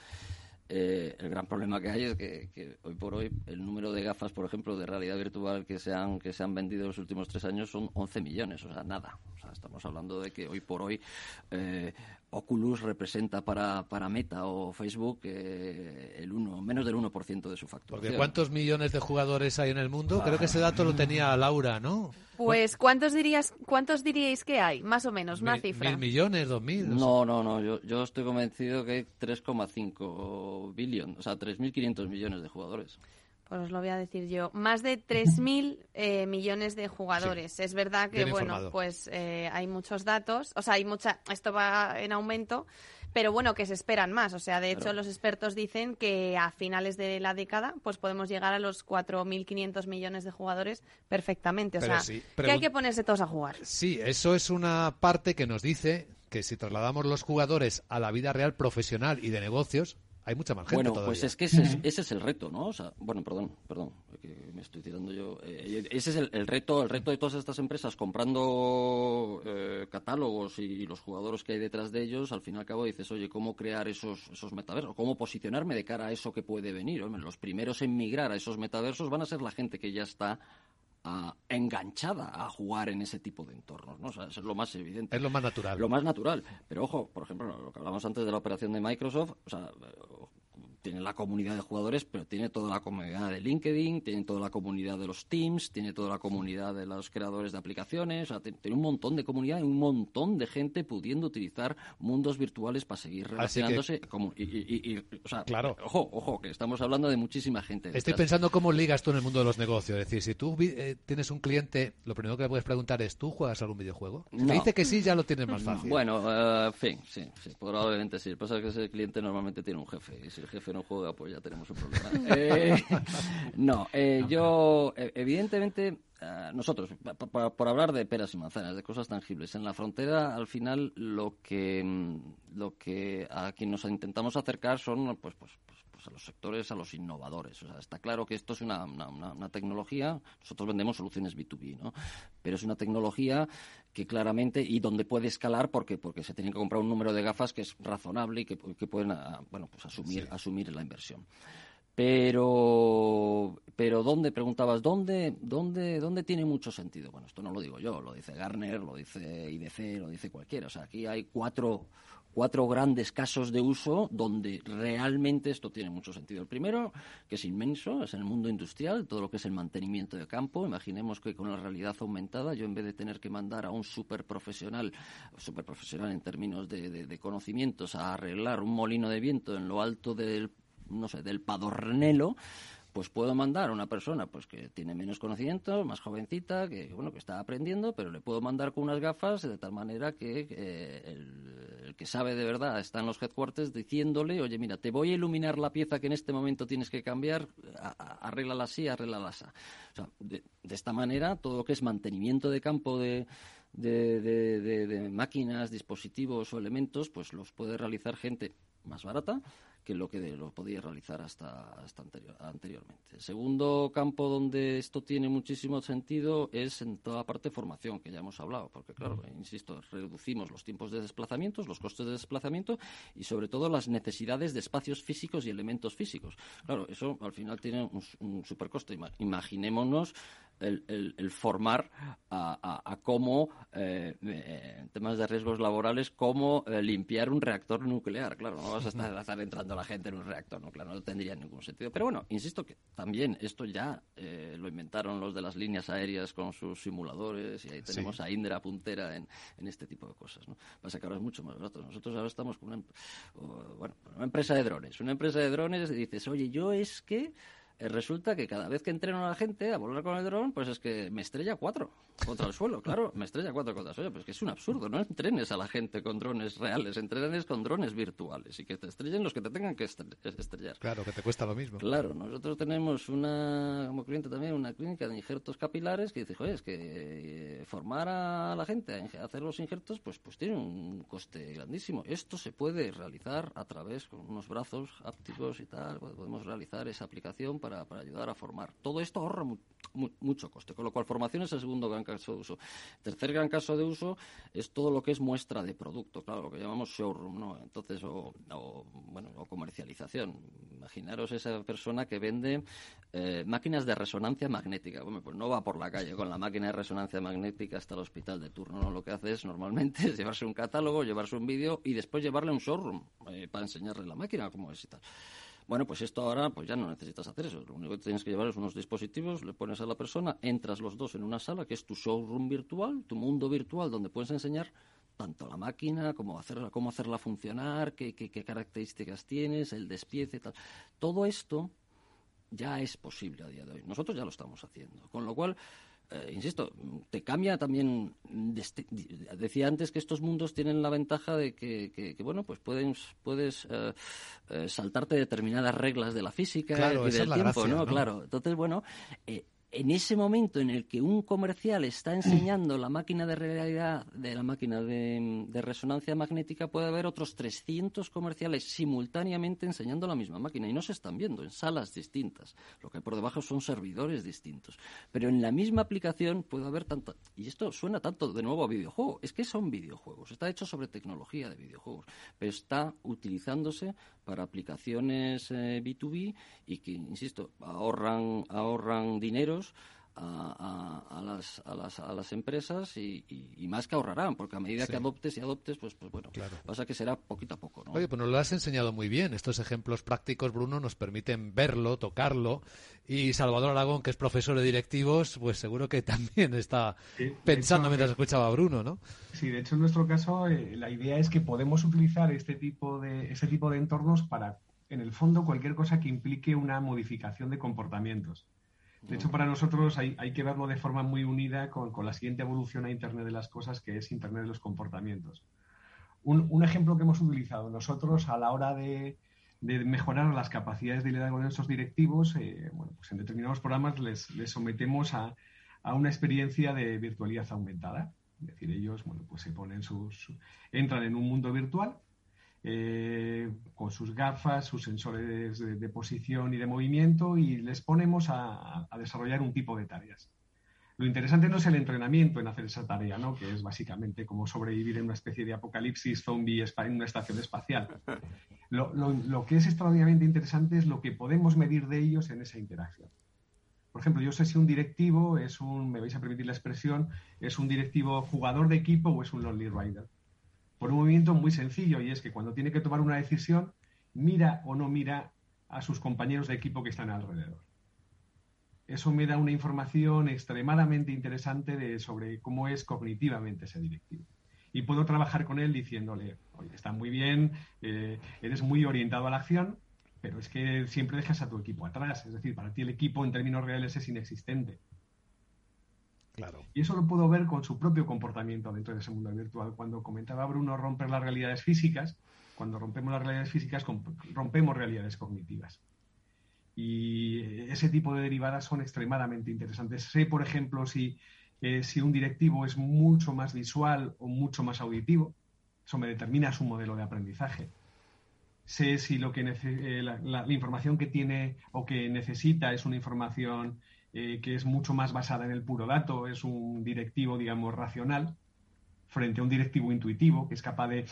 Eh, el gran problema que hay es que, hoy por hoy el número de gafas, por ejemplo, de realidad virtual que se han, que se han vendido en los últimos tres años son 11 millones, o sea, nada. O sea, estamos hablando de que hoy por hoy eh, Oculus representa para, para Meta o Facebook eh, el uno, menos del 1% de su facturación. Porque ¿cuántos millones de jugadores hay en el mundo? Creo que ese dato lo tenía Laura, ¿no? Pues ¿cuántos dirías, cuántos diríais que hay? Más o menos, una cifra. ¿Mil millones, dos mil? No, no, no. Yo, yo estoy convencido que hay 3,5 billones, o sea, 3.500 millones de jugadores. Pues os lo voy a decir yo. Más de 3.000 eh, millones de jugadores. es verdad que, bueno, pues eh, hay muchos datos. O sea, hay mucha. Esto va en aumento. Pero bueno, que se esperan más. O sea, de hecho, los expertos dicen que a finales de la década, pues podemos llegar a los 4.500 millones de jugadores perfectamente. O sea, que hay que ponerse todos a jugar. Sí, eso es una parte que nos dice que si trasladamos los jugadores a la vida real profesional y de negocios, hay mucha más gente bueno, pues es que ese es, el reto, ¿no? O sea, bueno, perdón, perdón, que me estoy tirando yo. Eh, ese es el, reto, el reto de todas estas empresas comprando eh, catálogos y, los jugadores que hay detrás de ellos. Al fin y al cabo dices, oye, ¿cómo crear esos, esos metaversos? ¿Cómo posicionarme de cara a eso que puede venir? los primeros en migrar a esos metaversos van a ser la gente que ya está enganchada a jugar en ese tipo de entornos, ¿no? eso es lo más evidente. Es lo más natural. Lo más natural. Pero ojo, por ejemplo, lo que hablamos antes de la operación de Microsoft, o sea, tiene la comunidad de jugadores, pero tiene toda la comunidad de LinkedIn, tiene toda la comunidad de los Teams, tiene toda la comunidad de los creadores de aplicaciones, o sea, tiene un montón de comunidad y un montón de gente pudiendo utilizar mundos virtuales para seguir relacionándose. Como, y, o sea, claro. ojo, ojo, que estamos hablando de muchísima gente. Estoy pensando cómo ligas tú en el mundo de los negocios. Es decir, si tú eh, tienes un cliente, lo primero que le puedes preguntar es, ¿tú juegas algún videojuego? Si te dice que sí, ya lo tienes más fácil. Bueno, uh, fin, sí, sí, probablemente sí. Pasa que ese cliente normalmente tiene un jefe y si el jefe no juega, pues ya tenemos un problema. (laughs) Eh, no, eh, yo, e, evidentemente, eh, nosotros, por hablar de peras y manzanas, de cosas tangibles, en la frontera, al final, lo que, mm, lo que a quien nos intentamos acercar son, pues, pues, pues, pues, a los sectores, a los innovadores. O sea, está claro que esto es una, una, tecnología, nosotros vendemos soluciones B2B, ¿no? Pero es una tecnología que claramente, y donde puede escalar porque, porque se tiene que comprar un número de gafas que es razonable y que, que pueden, ah, bueno, pues asumir, asumir la inversión. Pero, pero ¿dónde? Preguntabas, ¿dónde, dónde, ¿dónde tiene mucho sentido? Bueno, esto no lo digo yo, lo dice Garner, lo dice IDC, lo dice cualquiera. O sea, aquí hay cuatro, cuatro grandes casos de uso donde realmente esto tiene mucho sentido. El primero, que es inmenso, es en el mundo industrial, todo lo que es el mantenimiento de campo. Imaginemos que con la realidad aumentada, yo en vez de tener que mandar a un super profesional, super profesional en términos de, de conocimientos, a arreglar un molino de viento en lo alto del no sé, del padornelo, pues puedo mandar a una persona pues que tiene menos conocimiento, más jovencita, que bueno que está aprendiendo, pero le puedo mandar con unas gafas de tal manera que el, que sabe de verdad está en los headquarters diciéndole, oye mira, te voy a iluminar la pieza que en este momento tienes que cambiar, arréglala así, arréglala así. O sea, de, esta manera todo lo que es mantenimiento de campo de de, de, máquinas, dispositivos o elementos, pues los puede realizar gente más barata que lo que lo podía realizar hasta, hasta anteriormente. El segundo campo donde esto tiene muchísimo sentido es en toda la parte de formación, que ya hemos hablado, porque claro, insisto, reducimos los tiempos de desplazamientos, los costes de desplazamiento y sobre todo las necesidades de espacios físicos y elementos físicos. Claro, eso al final tiene un, un supercoste. Imaginémonos el, formar a, cómo, eh, eh, en temas de riesgos laborales, cómo eh, limpiar un reactor nuclear. Claro, no vas a estar, entrando la gente en un reactor nuclear, no tendría ningún sentido. Pero bueno, insisto que también esto ya lo inventaron los de las líneas aéreas con sus simuladores y ahí tenemos a Indra puntera en, este tipo de cosas. ¿no? Pasa que ahora es mucho más barato. Nosotros ahora estamos con una, bueno, una empresa de drones. Una empresa de drones y dices, oye, yo es que resulta que cada vez que entreno a la gente a volar con el dron, pues es que me estrella cuatro contra el suelo, claro, me estrella cuatro contra el suelo, pues que es un absurdo, no entrenes a la gente con drones reales, entrenes con drones virtuales y que te estrellen los que te tengan que estrellar. Claro, que te cuesta lo mismo. Claro, nosotros tenemos una, como cliente también, una clínica de injertos capilares que dice, es que eh, formar a la gente a hacer los injertos, pues, pues tiene un coste grandísimo. Esto se puede realizar a través, con unos brazos ápticos y tal, podemos realizar esa aplicación para para, ayudar a formar. Todo esto ahorra mucho coste, con lo cual formación es el segundo gran caso de uso. Tercer gran caso de uso es todo lo que es muestra de producto, claro, lo que llamamos showroom, ¿no? Entonces, o, bueno, o comercialización. Imaginaros esa persona que vende eh, máquinas de resonancia magnética. Bueno, pues no va por la calle con la máquina de resonancia magnética hasta el hospital de turno, ¿no? Lo que hace es normalmente (laughs) es llevarse un catálogo, llevarse un vídeo y después llevarle un showroom eh, para enseñarle la máquina cómo es y tal. Bueno, pues esto ahora pues ya no necesitas hacer eso. Lo único que tienes que llevar es unos dispositivos, le pones a la persona, entras los dos en una sala que es tu showroom virtual, tu mundo virtual, donde puedes enseñar tanto la máquina, cómo hacerla, cómo hacerla funcionar, qué, qué, qué características tienes, el despiece, tal. Todo esto ya es posible a día de hoy. Nosotros ya lo estamos haciendo. Con lo cual, eh, insisto, te cambia también. Decía antes que estos mundos tienen la ventaja de que, bueno, pues pueden, puedes eh, eh, saltarte determinadas reglas de la física y del tiempo, ¿no? Claro. Entonces, bueno, en ese momento en el que un comercial está enseñando la máquina de realidad de la máquina de, resonancia magnética, puede haber otros 300 comerciales simultáneamente enseñando la misma máquina y no se están viendo en salas distintas. Lo que hay por debajo son servidores distintos. Pero en la misma aplicación puede haber tanta. Y esto suena tanto de nuevo a videojuego. Es que son videojuegos. Está hecho sobre tecnología de videojuegos. Pero está utilizándose para aplicaciones B2B eh, y que, insisto, ahorran, ahorran a, las, a, las, a las empresas y, más que ahorrarán, porque a medida que adoptes y adoptes, pues, pues bueno, claro. pasa que será poquito a poco. ¿no? Oye, pues nos lo has enseñado muy bien. Estos ejemplos prácticos, Bruno, nos permiten verlo, tocarlo. Y Salvador Aragón, que es profesor de directivos, pues seguro que también está pensando mientras eh, escuchaba a Bruno, ¿no? Sí, de hecho, en nuestro caso, eh, la idea es que podemos utilizar este tipo de, este tipo de entornos para, en el fondo, cualquier cosa que implique una modificación de comportamientos. De hecho, para nosotros hay, que verlo de forma muy unida con, la siguiente evolución a Internet de las cosas, que es Internet de los comportamientos. Un, ejemplo que hemos utilizado nosotros a la hora de, mejorar las capacidades de liderazgo de nuestros directivos, eh, bueno, pues en determinados programas les, sometemos a, una experiencia de virtualidad aumentada. Es decir, ellos, bueno, pues se ponen sus, entran en un mundo virtual eh, con sus gafas, sus sensores de, posición y de movimiento y les ponemos a, desarrollar un tipo de tareas. Lo interesante no es el entrenamiento en hacer esa tarea, ¿no? que es básicamente como sobrevivir en una especie de apocalipsis zombie en una estación espacial. Lo, lo que es extraordinariamente interesante es lo que podemos medir de ellos en esa interacción. Por ejemplo, yo sé si un directivo es un, me vais a permitir la expresión, es un directivo jugador de equipo o es un lonely rider por un movimiento muy sencillo y es que cuando tiene que tomar una decisión, mira o no mira a sus compañeros de equipo que están alrededor. Eso me da una información extremadamente interesante de, sobre cómo es cognitivamente ese directivo. Y puedo trabajar con él diciéndole, oye, está muy bien, eh, eres muy orientado a la acción, pero es que siempre dejas a tu equipo atrás. Es decir, para ti el equipo en términos reales es inexistente. Y eso lo puedo ver con su propio comportamiento dentro de ese mundo virtual. Cuando comentaba Bruno romper las realidades físicas, cuando rompemos las realidades físicas, rompemos realidades cognitivas. Y ese tipo de derivadas son extremadamente interesantes. Sé, por ejemplo, si, eh, si un directivo es mucho más visual o mucho más auditivo. Eso me determina su modelo de aprendizaje. Sé si lo que eh, la información que tiene o que necesita es una información eh, que es mucho más basada en el puro dato, es un directivo, digamos, racional, frente a un directivo intuitivo, que es capaz de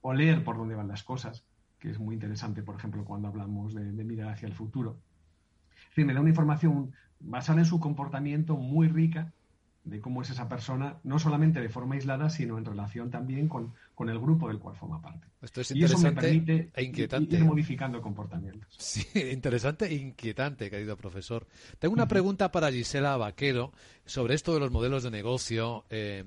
oler por dónde van las cosas, que es muy interesante, por ejemplo, cuando hablamos de, de mirar hacia el futuro. Decir, me da una información basada en su comportamiento muy rica de cómo es esa persona, no solamente de forma aislada, sino en relación también con, el grupo del cual forma parte. Esto es interesante y eso me e inquietante. ir modificando comportamientos. Sí, (laughs) interesante e inquietante, querido profesor. Tengo una pregunta para Gisela Vaquero sobre esto de los modelos de negocio eh,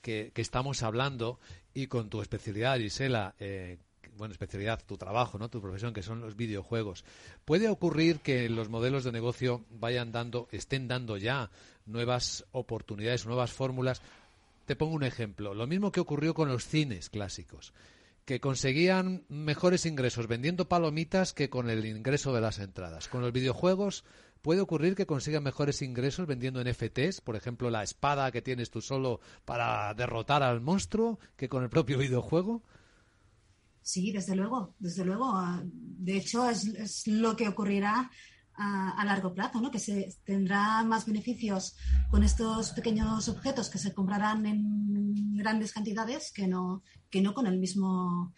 que, estamos hablando y con tu especialidad, Gisela, eh, bueno, especialidad, tu trabajo, ¿no? Tu profesión, que son los videojuegos. ¿Puede ocurrir que los modelos de negocio vayan dando, estén dando ya nuevas oportunidades, nuevas fórmulas? Te pongo un ejemplo. Lo mismo que ocurrió con los cines clásicos, que conseguían mejores ingresos vendiendo palomitas que con el ingreso de las entradas. Con los videojuegos puede ocurrir que consigan mejores ingresos vendiendo NFTs, por ejemplo, la espada que tienes tú solo para derrotar al monstruo, que con el propio (laughs) videojuego. Sí, desde luego, desde luego. Ah, de hecho, es, lo que ocurrirá a, largo plazo, ¿no? Que se tendrá más beneficios con estos pequeños objetos que se comprarán en grandes cantidades que no, que no con el mismo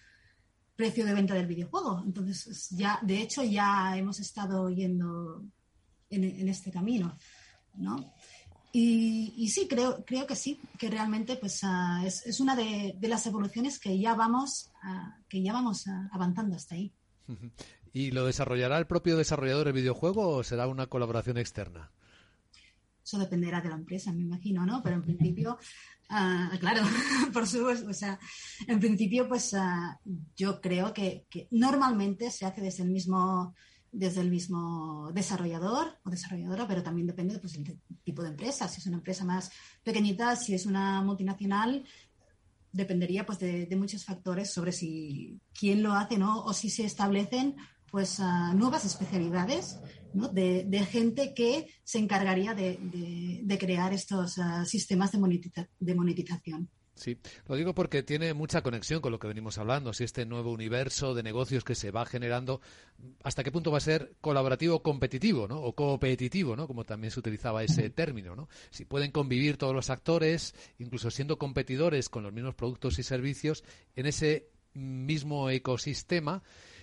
precio de venta del videojuego. Entonces, ya, de hecho, ya hemos estado yendo en, en este camino, ¿no? Y, sí, creo, creo que sí, que realmente pues, ah, es, una de, las evoluciones que ya vamos, ah, que ya vamos ah, avanzando hasta ahí. ¿Y lo desarrollará el propio desarrollador del videojuego o será una colaboración externa? Eso dependerá de la empresa, me imagino, ¿no? Pero en principio, (laughs) claro, (laughs) por supuesto, o sea, en principio, pues yo creo que, que normalmente se hace desde el mismo desde el mismo desarrollador o desarrolladora, pero también depende pues, del tipo de empresa. Si es una empresa más pequeñita, si es una multinacional, dependería pues, de, muchos factores sobre si quién lo hace ¿no? o si se establecen pues, uh, nuevas especialidades ¿no? de, gente que se encargaría de, de, crear estos uh, sistemas de monetización. Sí, lo digo porque tiene mucha conexión con lo que venimos hablando, si este nuevo universo de negocios que se va generando, hasta qué punto va a ser colaborativo competitivo, ¿no? O competitivo, ¿no? Como también se utilizaba ese término, ¿no? Si pueden convivir todos los actores, incluso siendo competidores con los mismos productos y servicios en ese mismo ecosistema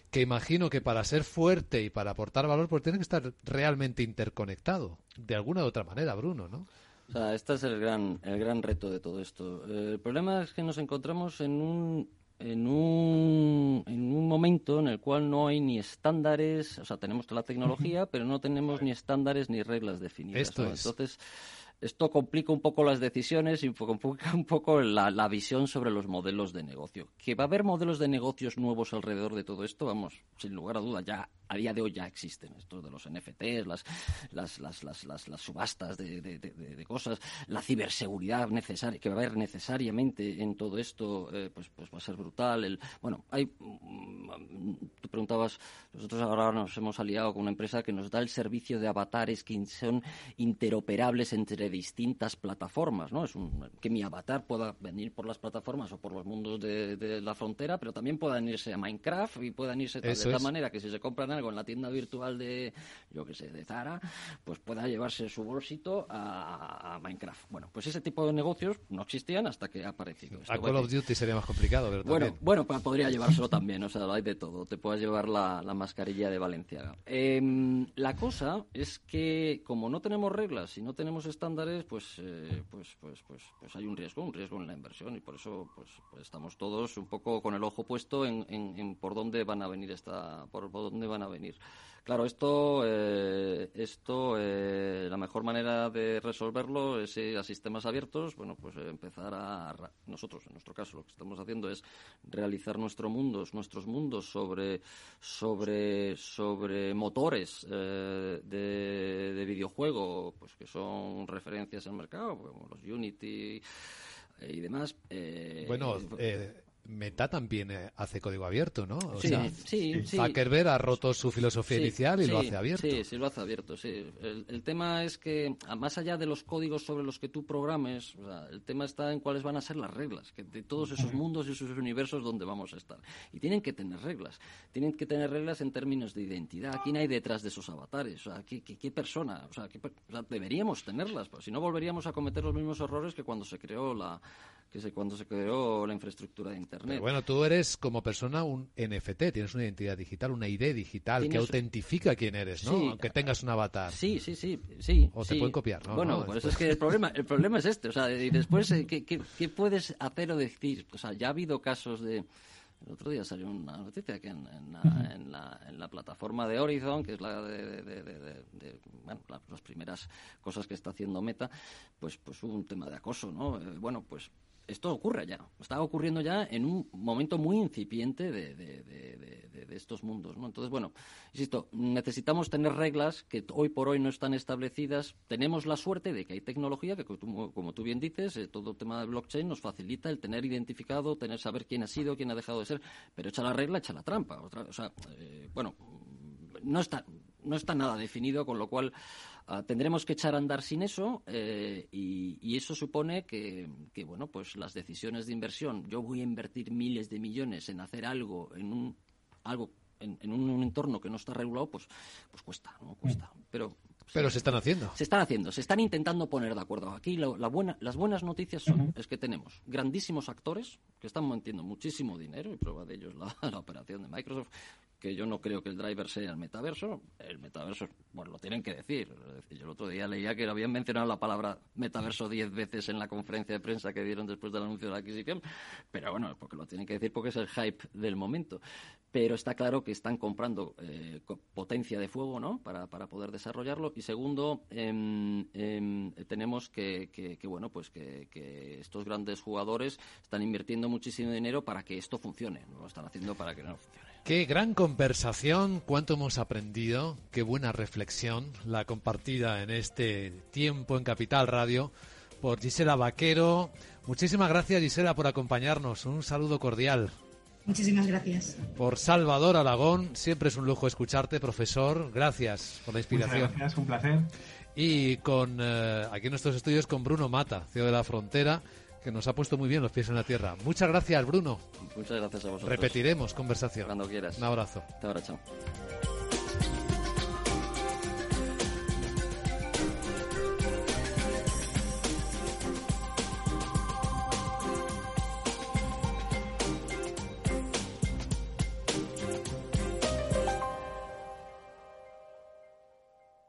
que imagino que para ser fuerte y para aportar valor, pues tiene que estar realmente interconectado, de alguna u otra manera, Bruno, ¿no? O sea, este es el gran, el gran reto de todo esto. Eh, el problema es que nos encontramos en un, en un, en un momento en el cual no hay ni estándares, o sea, tenemos la tecnología, (laughs) pero no tenemos ni estándares ni reglas definidas. Esto es. Entonces, esto complica un poco las decisiones y complica un poco la, la, visión sobre los modelos de negocio. Que va a haber modelos de negocios nuevos alrededor de todo esto, vamos, sin lugar a duda, ya a día de hoy ya existen estos de los NFTs, las, las, las, las, las, subastas de, de, de, cosas, la ciberseguridad necesaria que va a haber necesariamente en todo esto, eh, pues, pues va a ser brutal. El, bueno, hay, tú preguntabas, nosotros ahora nos hemos aliado con una empresa que nos da el servicio de avatares que son interoperables entre distintas plataformas, ¿no? Es un, que mi avatar pueda venir por las plataformas o por los mundos de, de la frontera, pero también puedan irse a Minecraft y puedan irse de tal manera que si se compran algo en la tienda virtual de, yo que sé, de Zara, pues pueda llevarse su bolsito a, a Minecraft. Bueno, pues ese tipo de negocios no existían hasta que ha aparecido. Esto. A Call of Duty sería más complicado, ¿verdad? Bueno, bueno, pues podría llevárselo también, o sea, hay de todo. Te puedes llevar la, la mascarilla de Valenciaga. Eh, la cosa es que como no tenemos reglas y no tenemos estándares, pues, eh, pues, pues, pues, pues hay un riesgo, un riesgo en la inversión y por eso pues, pues estamos todos un poco con el ojo puesto en, en, por dónde van a venir esta, por, por dónde van a venir. Claro, esto, eh, esto eh, la mejor manera de resolverlo es ir a sistemas abiertos. Bueno, pues eh, empezar a nosotros, en nuestro caso, lo que estamos haciendo es realizar nuestros mundos, nuestros mundos sobre sobre sobre motores eh, de, de, videojuego, pues que son referencias en el mercado, como los Unity y demás. bueno. Meta también eh, hace código abierto, ¿no? O sí, sea, sí, sí, Zuckerberg ha roto su filosofía sí, inicial y sí, lo hace abierto. Sí, sí, lo hace abierto, sí. El, el, tema es que, más allá de los códigos sobre los que tú programes, o sea, el tema está en cuáles van a ser las reglas que de todos esos mundos y esos universos donde vamos a estar. Y tienen que tener reglas. Tienen que tener reglas en términos de identidad. ¿Quién hay detrás de esos avatares? O sea, ¿qué, qué, qué persona? O sea, ¿qué, o sea, deberíamos tenerlas, pues si no volveríamos a cometer los mismos errores que cuando se creó la que se, cuando se creó la infraestructura de Internet. Pero bueno, tú eres como persona un NFT, tienes una identidad digital, una ID digital que autentifica quién eres, ¿no? Sí, Aunque tengas un avatar. Sí, sí, sí, sí. O sí. te pueden copiar, ¿no? Bueno, no, pues es que el problema, el problema es este, o sea, y después, ¿qué, qué, qué puedes hacer o decir? O sea, ya ha habido casos de... El otro día salió una noticia que en, en, la, en, la, en, la, plataforma de Horizon, que es la de, de, de, de bueno, la, las primeras cosas que está haciendo Meta, pues, pues hubo un tema de acoso, ¿no? Eh, bueno, pues esto ocurre ya, está ocurriendo ya en un momento muy incipiente de, de, de, de, estos mundos. ¿no? Entonces, bueno, insisto, necesitamos tener reglas que hoy por hoy no están establecidas. Tenemos la suerte de que hay tecnología que, como, como tú bien dices, eh, todo el tema de blockchain nos facilita el tener identificado, tener saber quién ha sido, quién ha dejado de ser, pero echa la regla, echa la trampa. Otra, o sea, eh, bueno, no está, no está nada definido, con lo cual Uh, tendremos que echar a andar sin eso eh, y, y, eso supone que, que, bueno, pues las decisiones de inversión, yo voy a invertir miles de millones en hacer algo, en un, algo en, en un, un, entorno que no está regulado, pues, pues cuesta, ¿no? Cuesta. Pero, pero se están haciendo. Se están haciendo, se están intentando poner de acuerdo. Aquí lo, la buena, las buenas noticias son uh -huh. es que tenemos grandísimos actores que están metiendo muchísimo dinero, y prueba de ello es la, (laughs) la operación de Microsoft, que yo no creo que el driver sea el metaverso. El metaverso, bueno, lo tienen que decir. Yo el otro día leía que habían mencionado la palabra metaverso diez veces en la conferencia de prensa que dieron después del anuncio de la adquisición. Pero bueno, porque lo tienen que decir porque es el hype del momento. Pero está claro que están comprando eh, potencia de fuego, ¿no? Para, para poder desarrollarlo. Y segundo, eh, eh, tenemos que, bueno, pues que, que, estos grandes jugadores están invirtiendo muchísimo dinero para que esto funcione. No lo están haciendo para que no funcione. Qué gran conversación, cuánto hemos aprendido, qué buena reflexión la compartida en este tiempo en Capital Radio por Gisela Vaquero. Muchísimas gracias Gisela por acompañarnos, un saludo cordial. Muchísimas gracias. Por Salvador Alagón, siempre es un lujo escucharte, profesor. Gracias por la inspiración. Muchas gracias, un placer. Y con eh, aquí en nuestros estudios con Bruno Mata, CEO de la Frontera que nos ha puesto muy bien los pies en la tierra. Muchas gracias, Bruno. Muchas gracias a vosotros. Repetiremos conversación. Cuando quieras. Un abrazo. Hasta ahora, chao.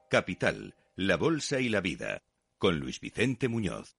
Capital, la Bolsa y la Vida, con Luis Vicente Muñoz.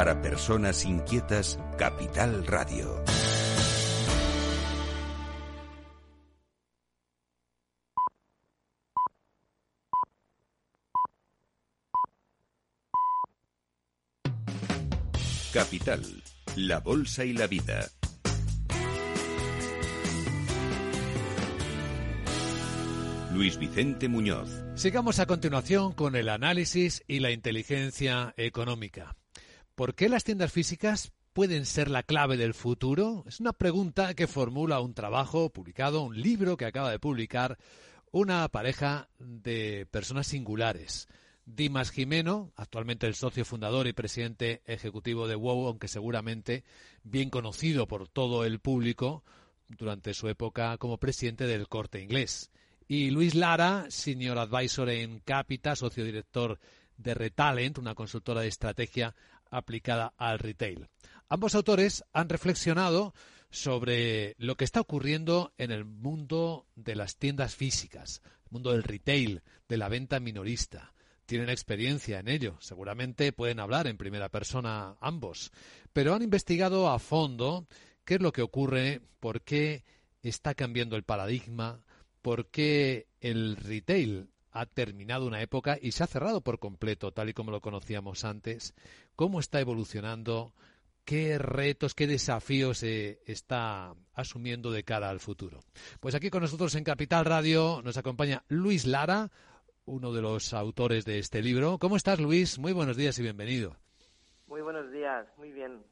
Para personas inquietas, Capital Radio. Capital, la Bolsa y la Vida. Luis Vicente Muñoz. Sigamos a continuación con el análisis y la inteligencia económica. ¿Por qué las tiendas físicas pueden ser la clave del futuro? Es una pregunta que formula un trabajo publicado, un libro que acaba de publicar una pareja de personas singulares. Dimas Jimeno, actualmente el socio fundador y presidente ejecutivo de WOW, aunque seguramente bien conocido por todo el público durante su época como presidente del corte inglés. Y Luis Lara, senior advisor en Capita, socio director de Retalent, una consultora de estrategia aplicada al retail. Ambos autores han reflexionado sobre lo que está ocurriendo en el mundo de las tiendas físicas, el mundo del retail, de la venta minorista tienen experiencia en ello. Seguramente pueden hablar en primera persona ambos. Pero han investigado a fondo qué es lo que ocurre, por qué está cambiando el paradigma, por qué el retail ha terminado una época y se ha cerrado por completo, tal y como lo conocíamos antes, cómo está evolucionando, qué retos, qué desafíos se está asumiendo de cara al futuro. Pues aquí con nosotros en Capital Radio nos acompaña Luis Lara, uno de los autores de este libro. ¿Cómo estás, Luis? Muy buenos días y bienvenido. Muy buenos días, muy bien.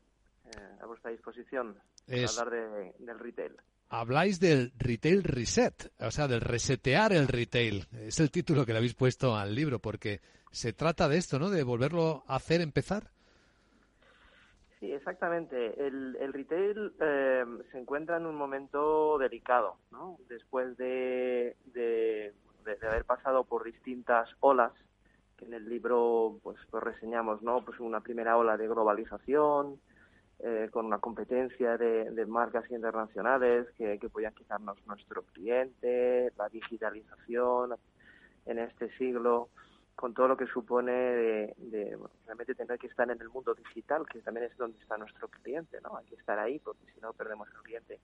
Eh, a vuestra disposición para hablar del retail. Habláis del retail reset, o sea, del resetear el retail. Es el título que le habéis puesto al libro, porque se trata de esto, ¿no? De volverlo a hacer empezar. Sí, exactamente. El, retail eh, se encuentra en un momento delicado, ¿no? Después de de, haber pasado por distintas olas, que en el libro pues, pues reseñamos, ¿no? Pues una primera ola de globalización, eh, con una competencia de, marcas internacionales que, que podían quitarnos nuestro cliente, la digitalización en este siglo, con todo lo que supone de, realmente tener que estar en el mundo digital, que también es donde está nuestro cliente, ¿no? Hay que estar ahí porque si no perdemos el cliente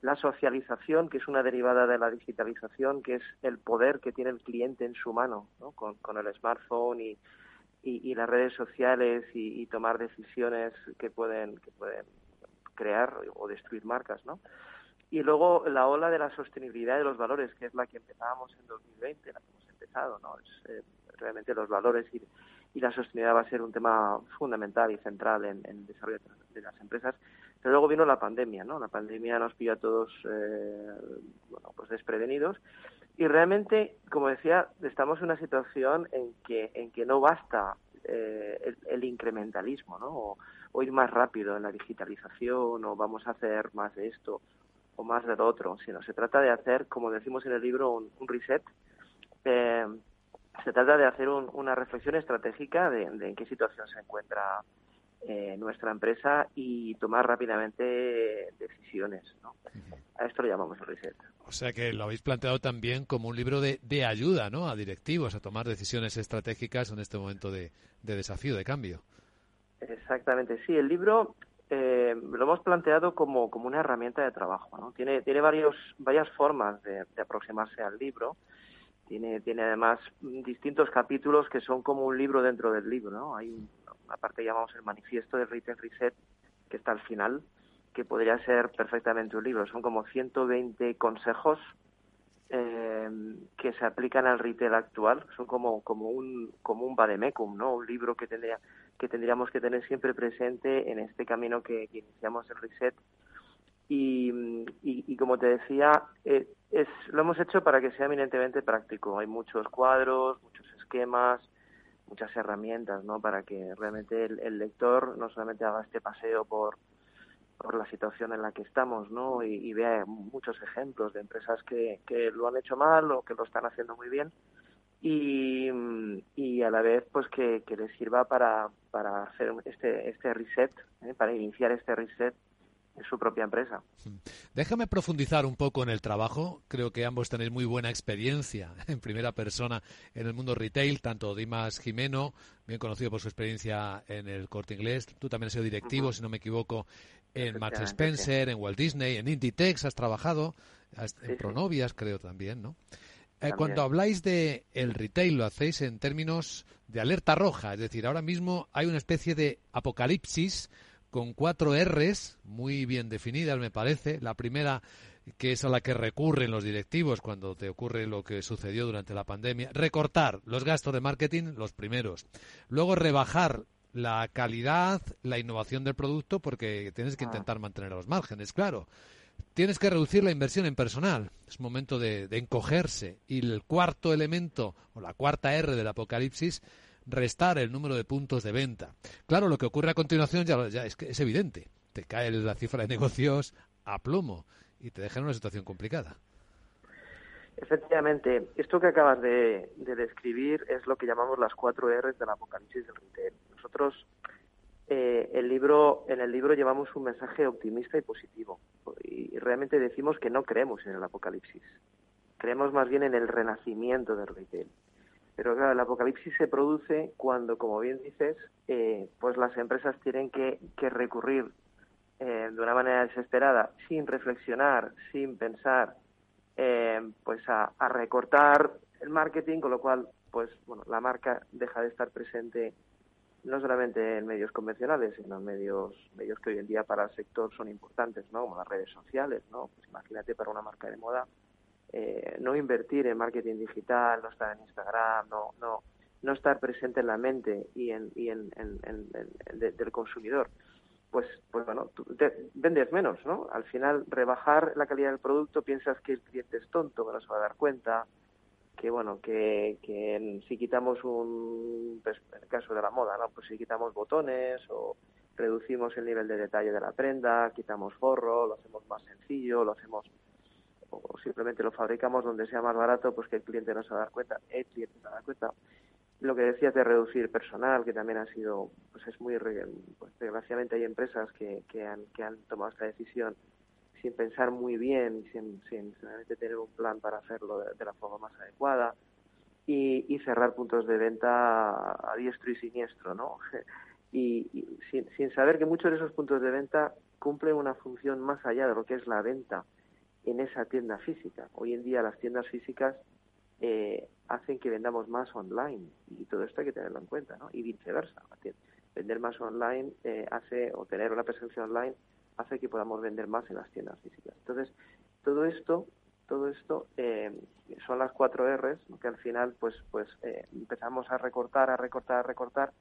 la socialización, que es una derivada de la digitalización, que es el poder que tiene el cliente en su mano, ¿no? con, el smartphone y, y, las redes sociales y, tomar decisiones que pueden, que pueden crear o destruir marcas, ¿no? Y luego la ola de la sostenibilidad de los valores, que es la que empezábamos en 2020, la que hemos empezado, ¿no? Es, eh, realmente los valores y, y, la sostenibilidad va a ser un tema fundamental y central en, en el desarrollo de las empresas pero luego vino la pandemia, ¿no? La pandemia nos pilló a todos, eh, bueno, pues desprevenidos. Y realmente, como decía, estamos en una situación en que, en que no basta eh, el, incrementalismo, ¿no? O, ir más rápido en la digitalización, o vamos a hacer más de esto o más de lo otro, sino se trata de hacer, como decimos en el libro, un, reset. Eh, se trata de hacer una reflexión estratégica de, de en qué situación se encuentra eh, nuestra empresa y tomar rápidamente decisiones. ¿no? A esto lo llamamos reset. O sea que lo habéis planteado también como un libro de, de ayuda ¿no? a directivos a tomar decisiones estratégicas en este momento de, desafío, de cambio. Exactamente, sí. El libro eh, lo hemos planteado como, como una herramienta de trabajo. ¿no? Tiene, tiene varios, varias formas de, de aproximarse al libro. Tiene, tiene además distintos capítulos que son como un libro dentro del libro. ¿no? Hay un, aparte llamamos el manifiesto del Retail Reset, que está al final, que podría ser perfectamente un libro. Son como 120 consejos eh, que se aplican al retail actual. Son como, como un, como un vademecum, ¿no? Un libro que tendría, que tendríamos que tener siempre presente en este camino que, iniciamos el reset. Y, y, como te decía, eh, es, lo hemos hecho para que sea eminentemente práctico. Hay muchos cuadros, muchos esquemas, muchas herramientas ¿no? para que realmente el, lector no solamente haga este paseo por, por la situación en la que estamos ¿no? y, vea muchos ejemplos de empresas que, que lo han hecho mal o que lo están haciendo muy bien y, y a la vez pues que, les sirva para, para hacer este, este reset, ¿eh? para iniciar este reset su propia empresa. Déjame profundizar un poco en el trabajo. Creo que ambos tenéis muy buena experiencia (laughs) en primera persona en el mundo retail, tanto Dimas Jimeno, bien conocido por su experiencia en el Corte Inglés. Tú también has sido directivo, si no me equivoco, en Max Spencer, en Walt Disney, en Inditex has trabajado, en Pronovias creo también, ¿no? Eh, cuando habláis de el retail lo hacéis en términos de alerta roja, es decir, ahora mismo hay una especie de apocalipsis con cuatro R's muy bien definidas, me parece. La primera, que es a la que recurren los directivos cuando te ocurre lo que sucedió durante la pandemia, recortar los gastos de marketing, los primeros. Luego, rebajar la calidad, la innovación del producto, porque tienes que ah. intentar mantener los márgenes, claro. Tienes que reducir la inversión en personal. Es momento de, de encogerse. Y el cuarto elemento, o la cuarta R del apocalipsis, restar el número de puntos de venta. Claro, lo que ocurre a continuación ya, ya es, es evidente. Te cae la cifra de negocios a plomo y te deja en una situación complicada. Efectivamente, esto que acabas de, describir es lo que llamamos las cuatro R's del apocalipsis del retail. Nosotros eh, el libro, en el libro llevamos un mensaje optimista y positivo y realmente decimos que no creemos en el apocalipsis, creemos más bien en el renacimiento del retail. Pero claro, el apocalipsis se produce cuando, como bien dices, eh, pues las empresas tienen que, recurrir eh, de una manera desesperada, sin reflexionar, sin pensar, eh, pues a, recortar el marketing, con lo cual, pues bueno, la marca deja de estar presente no solamente en medios convencionales, sino en medios, medios que hoy en día para el sector son importantes, ¿no? Como las redes sociales, ¿no? Pues imagínate para una marca de moda, eh, no invertir en marketing digital, no estar en Instagram, no, no, no estar presente en la mente y en, y en, del consumidor, pues, pues bueno, tú vendes menos, ¿no? Al final, rebajar la calidad del producto, piensas que el cliente es tonto, que no se va a dar cuenta, que bueno, que, que si quitamos un, pues, en el caso de la moda, ¿no? Pues si quitamos botones o reducimos el nivel de detalle de la prenda, quitamos forro, lo hacemos más sencillo, lo hacemos o simplemente lo fabricamos donde sea más barato, pues que el cliente no se va a dar cuenta, el cliente se va cuenta. Lo que decías de reducir personal, que también ha sido, pues es muy, pues desgraciadamente hay empresas que, que, han, que han tomado esta decisión sin pensar muy bien, sin, sin realmente tener un plan para hacerlo de, la forma más adecuada y, y, cerrar puntos de venta a diestro y siniestro, ¿no? (laughs) Y, y sin, sin saber que muchos de esos puntos de venta cumplen una función más allá de lo que es la venta en esa tienda física. Hoy en día las tiendas físicas eh, hacen que vendamos más online y todo esto hay que tenerlo en cuenta, ¿no? Y viceversa. Vender más online eh, hace, o tener una presencia online hace que podamos vender más en las tiendas físicas. Entonces, todo esto, todo esto eh, son las cuatro R's que al final, pues, pues empezamos a recortar, a recortar, a recortar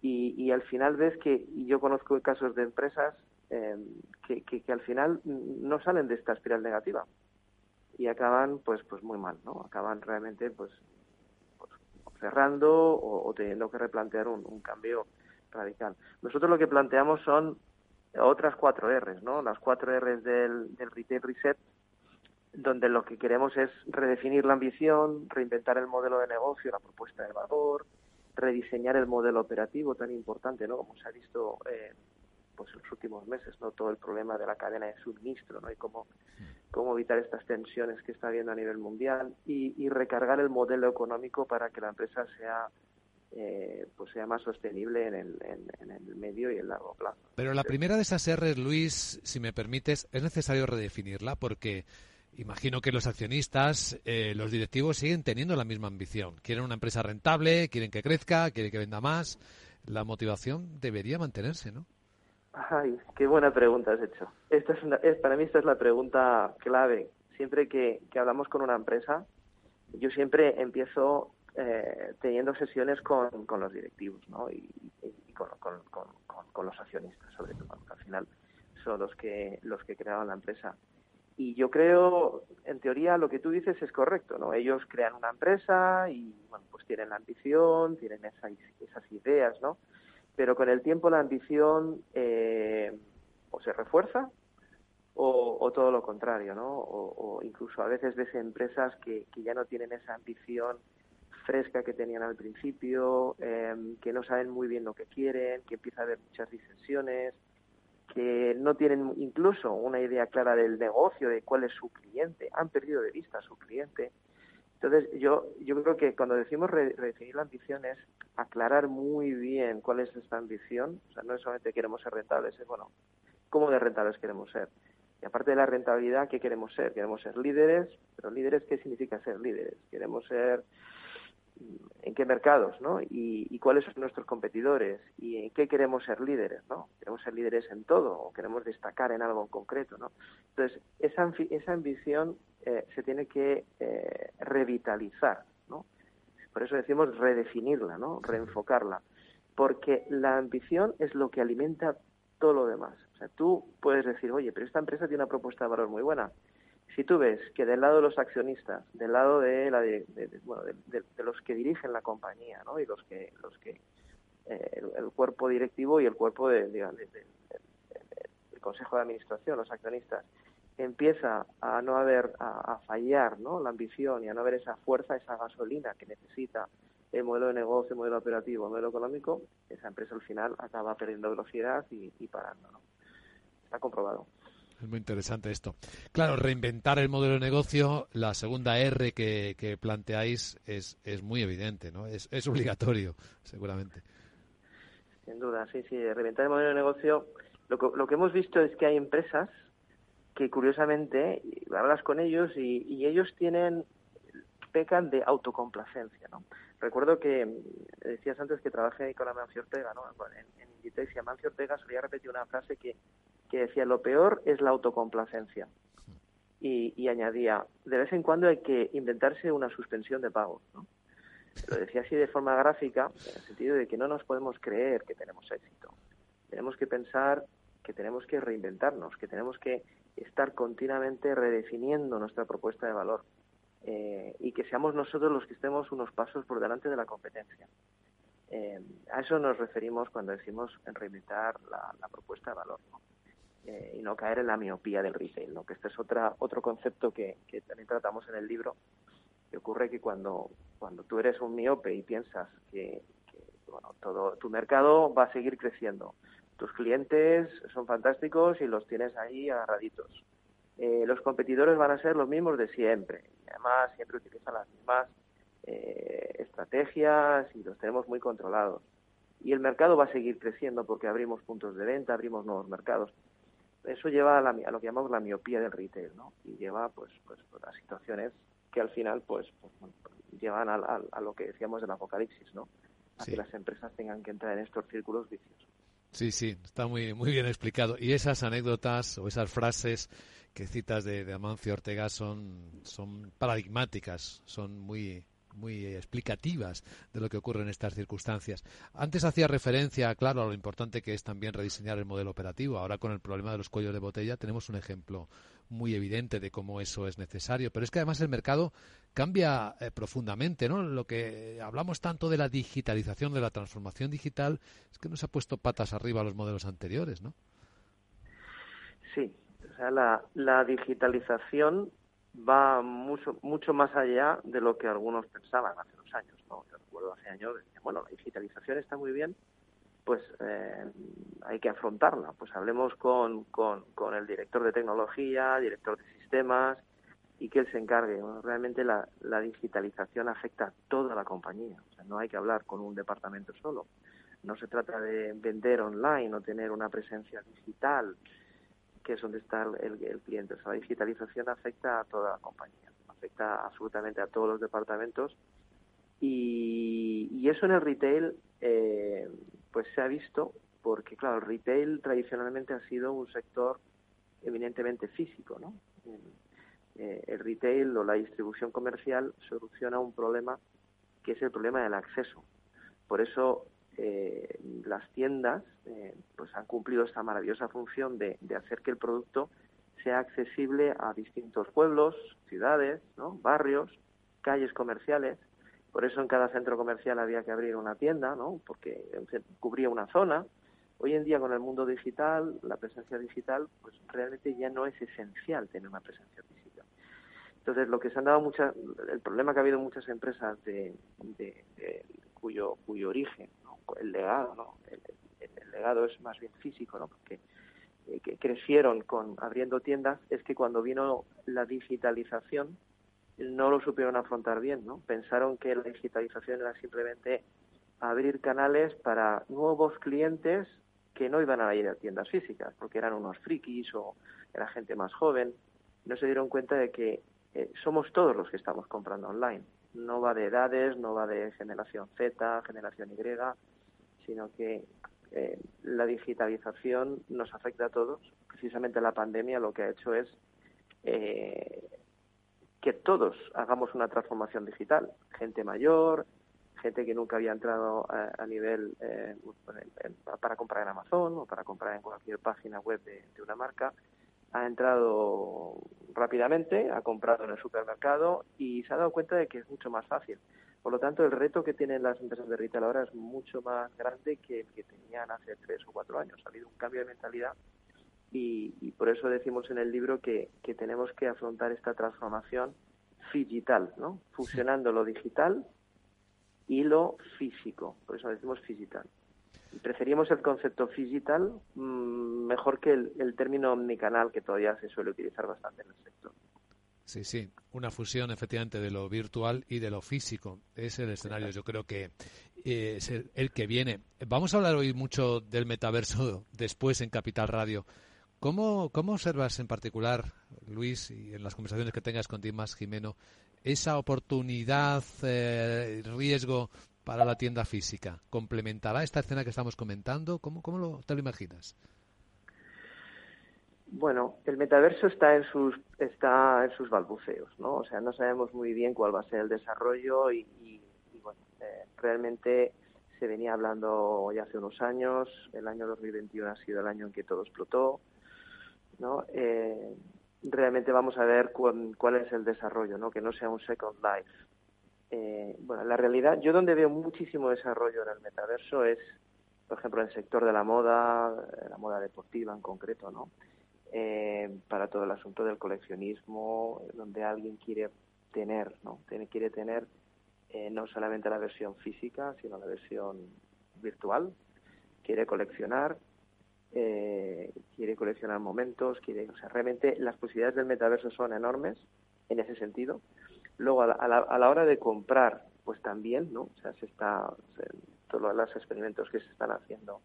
y, y al final ves que, yo conozco casos de empresas Em, que, que, al final no salen de esta espiral negativa. Y acaban pues pues muy mal no acaban realmente pues, pues cerrando o, teniendo que replantear un, cambio radical. Nosotros lo que planteamos son otras cuatro R's no las cuatro R's del, del retail reset donde lo que queremos es redefinir la ambición reinventar el modelo de negocio la propuesta de valor rediseñar el modelo operativo tan importante no como se ha visto eh, pues en los últimos meses, ¿no? Todo el problema de la cadena de suministro, ¿no? Y cómo, cómo evitar estas tensiones que está habiendo a nivel mundial y, recargar el modelo económico para que la empresa sea eh, pues sea más sostenible en el, en, el medio y el largo plazo. Pero la primera de esas R's, Luis, si me permites, es necesario redefinirla porque imagino que los accionistas, eh, los directivos siguen teniendo la misma ambición. Quieren una empresa rentable, quieren que crezca, quieren que venda más. La motivación debería mantenerse, ¿no? Ay, qué buena pregunta has hecho. Esta es, para mí esta es la pregunta clave. Siempre que, hablamos con una empresa, yo siempre empiezo eh, teniendo sesiones con, con, los directivos ¿no? y, con, con, los accionistas, sobre todo, porque al final son los que, los que crearon la empresa. Y yo creo, en teoría, lo que tú dices es correcto, ¿no? Ellos crean una empresa y, bueno, pues tienen la ambición, tienen esas ideas, ¿no? Pero con el tiempo la ambición eh, o se refuerza o, todo lo contrario, ¿no? O, incluso a veces ves empresas que, ya no tienen esa ambición fresca que tenían al principio, em, que no saben muy bien lo que quieren, que empieza a haber muchas disensiones que no tienen incluso una idea clara del negocio, de cuál es su cliente, han perdido de vista a su cliente. Entonces, yo, yo creo que cuando decimos redefinir la ambición es aclarar muy bien cuál es esta ambición. O sea, no es solamente queremos ser rentables, es bueno, ¿cómo de rentables queremos ser? Y aparte de la rentabilidad, ¿qué queremos ser? Queremos ser líderes, pero líderes, ¿qué significa ser líderes? Queremos ser en qué mercados, ¿no? Y, cuáles son nuestros competidores y en qué queremos ser líderes, ¿no? Queremos ser líderes en todo o queremos destacar en algo en concreto, ¿no? Entonces, esa, esa ambición eh, se tiene que eh, revitalizar, ¿no? Por eso decimos redefinirla, ¿no? Reenfocarla. Porque la ambición es lo que alimenta todo lo demás. O sea, tú puedes decir, oye, pero esta empresa tiene una propuesta de valor muy buena si tú ves que del lado de los accionistas, del lado de, la de, bueno, de, los que dirigen la compañía, ¿no? Y los que, los que eh, el, cuerpo directivo y el cuerpo de, del consejo de administración, los accionistas, empieza a no haber, a, fallar, ¿no? La ambición y a no haber esa fuerza, esa gasolina que necesita el modelo de negocio, el modelo operativo, el modelo económico, esa empresa al final acaba perdiendo velocidad y, y parando, ¿no? Está comprobado. Es muy interesante esto. Claro, reinventar el modelo de negocio, la segunda R que, planteáis es, es muy evidente, ¿no? Es, es obligatorio, seguramente. Sin duda, sí, sí. Reinventar el modelo de negocio. Lo que, lo que hemos visto es que hay empresas que, curiosamente, hablas con ellos y, y ellos tienen pecan de autocomplacencia, ¿no? Recuerdo que decías antes que trabajé con Amancio Ortega, ¿no? En, en Inditex y Amancio Ortega solía repetir una frase que que decía lo peor es la autocomplacencia. Y, añadía, de vez en cuando hay que inventarse una suspensión de pagos. ¿no? Lo decía así de forma gráfica, en el sentido de que no nos podemos creer que tenemos éxito. Tenemos que pensar que tenemos que reinventarnos, que tenemos que estar continuamente redefiniendo nuestra propuesta de valor eh, y que seamos nosotros los que estemos unos pasos por delante de la competencia. Eh, a eso nos referimos cuando decimos en reinventar la, la propuesta de valor. ¿no? Eh, y no caer en la miopía del retail, ¿no? que este es otra, otro concepto que, también tratamos en el libro, que ocurre que cuando, cuando tú eres un miope y piensas que, bueno, todo tu mercado va a seguir creciendo, tus clientes son fantásticos y los tienes ahí agarraditos. Eh, los competidores van a ser los mismos de siempre. Además, siempre utilizan las mismas eh, estrategias y los tenemos muy controlados. Y el mercado va a seguir creciendo porque abrimos puntos de venta, abrimos nuevos mercados eso lleva a, lo que llamamos la miopía del retail, ¿no? Y lleva, pues, pues, a situaciones que al final, pues, pues llevan a, lo que decíamos del apocalipsis, ¿no? A que las empresas tengan que entrar en estos círculos viciosos. Sí, sí, está muy, muy bien explicado. Y esas anécdotas o esas frases que citas de, de Amancio Ortega son, son paradigmáticas, son muy, muy explicativas de lo que ocurre en estas circunstancias. Antes hacía referencia, claro, a lo importante que es también rediseñar el modelo operativo. Ahora con el problema de los cuellos de botella tenemos un ejemplo muy evidente de cómo eso es necesario. Pero es que además el mercado cambia eh, profundamente, ¿no? Lo que hablamos tanto de la digitalización, de la transformación digital, es que nos ha puesto patas arriba los modelos anteriores, ¿no? Sí, o sea, la digitalización va mucho, mucho más allá de lo que algunos pensaban hace unos años. ¿no? Yo recuerdo hace años, bueno, la digitalización está muy bien, pues eh, hay que afrontarla. Pues hablemos con, con, con, el director de tecnología, director de sistemas, y que él se encargue. realmente la, la, digitalización afecta a toda la compañía. O sea, no hay que hablar con un departamento solo. No se trata de vender online o tener una presencia digital que es donde está el, cliente. O sea, la digitalización afecta a toda la compañía, afecta absolutamente a todos los departamentos y, eso en el retail eh, pues se ha visto porque, claro, el retail tradicionalmente ha sido un sector eminentemente físico, ¿no? Eh, el retail o la distribución comercial soluciona un problema que es el problema del acceso. Por eso eh, las tiendas eh, pues han cumplido esta maravillosa función de, hacer que el producto sea accesible a distintos pueblos, ciudades, ¿no? barrios, calles comerciales. Por eso en cada centro comercial había que abrir una tienda, ¿no? porque cubría una zona. Hoy en día con el mundo digital, la presencia digital, pues realmente ya no es esencial tener una presencia digital. Entonces, lo que se han dado muchas, el problema que ha habido muchas empresas de, cuyo, cuyo origen el legado, ¿no? El, legado es más bien físico, ¿no? Porque que crecieron con abriendo tiendas es que cuando vino la digitalización no lo supieron afrontar bien, ¿no? Pensaron que la digitalización era simplemente abrir canales para nuevos clientes que no iban a ir a tiendas físicas, porque eran unos frikis o era gente más joven. No se dieron cuenta de que eh, somos todos los que estamos comprando online. No va de edades, no va de generación Z, generación Y, sino que eh, la digitalización nos afecta a todos. Precisamente la pandemia lo que ha hecho es eh, que todos hagamos una transformación digital. Gente mayor, gente que nunca había entrado a, nivel eh, para comprar en Amazon o para comprar en cualquier página web de, una marca, ha entrado rápidamente, ha comprado en el supermercado y se ha dado cuenta de que es mucho más fácil. Por lo tanto, el reto que tienen las empresas de retail ahora es mucho más grande que el que tenían hace tres o cuatro años. Ha habido un cambio de mentalidad y, por eso decimos en el libro que, tenemos que afrontar esta transformación digital, ¿no? fusionando lo digital y lo físico. Por eso decimos digital. Preferimos el concepto digital mm, mejor que el, el término omnicanal que todavía se suele utilizar bastante en el sector. Sí, sí, una fusión efectivamente de lo virtual y de lo físico. Es el escenario, yo creo que eh, es el, que viene. Vamos a hablar hoy mucho del metaverso (laughs) después en Capital Radio. ¿Cómo, cómo observas en particular, Luis, y en las conversaciones que tengas con Dimas Jimeno, esa oportunidad, eh, riesgo para la tienda física? ¿Complementará esta escena que estamos comentando? ¿Cómo, cómo lo, te lo imaginas? Bueno, el metaverso está en sus está en sus balbuceos, ¿no? O sea, no sabemos muy bien cuál va a ser el desarrollo y, bueno, eh, realmente se venía hablando ya hace unos años. El año 2021 ha sido el año en que todo explotó, ¿no? Eh, realmente vamos a ver cuál es el desarrollo, ¿no? Que no sea un Second Life. Eh, bueno, la realidad, yo donde veo muchísimo desarrollo en el metaverso es, por ejemplo, en el sector de la moda, la moda deportiva en concreto, ¿no? Eh, para todo el asunto del coleccionismo, donde alguien quiere tener, ¿no? quiere tener eh, no solamente la versión física, sino la versión virtual, quiere coleccionar, eh, quiere coleccionar momentos, quiere, o sea, realmente las posibilidades del metaverso son enormes en ese sentido. Luego, a la, a la, hora de comprar, pues también, ¿no? O sea, se está, todos los experimentos que se están haciendo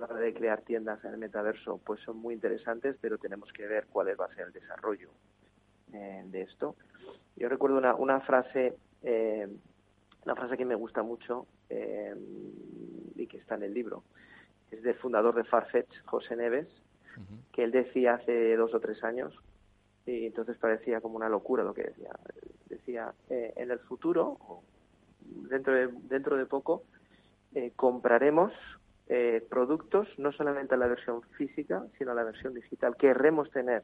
la hora de crear tiendas en el metaverso pues son muy interesantes, pero tenemos que ver cuál va a ser el desarrollo eh, de esto. Yo recuerdo una, una frase, eh, una frase que me gusta mucho eh, y que está en el libro. Es del fundador de Farfetch, José Neves, que él decía hace dos o tres años, y entonces parecía como una locura lo que decía. Decía, en el futuro, dentro de, dentro de poco, compraremos eh, productos, no solamente la versión física, sino la versión digital. Querremos tener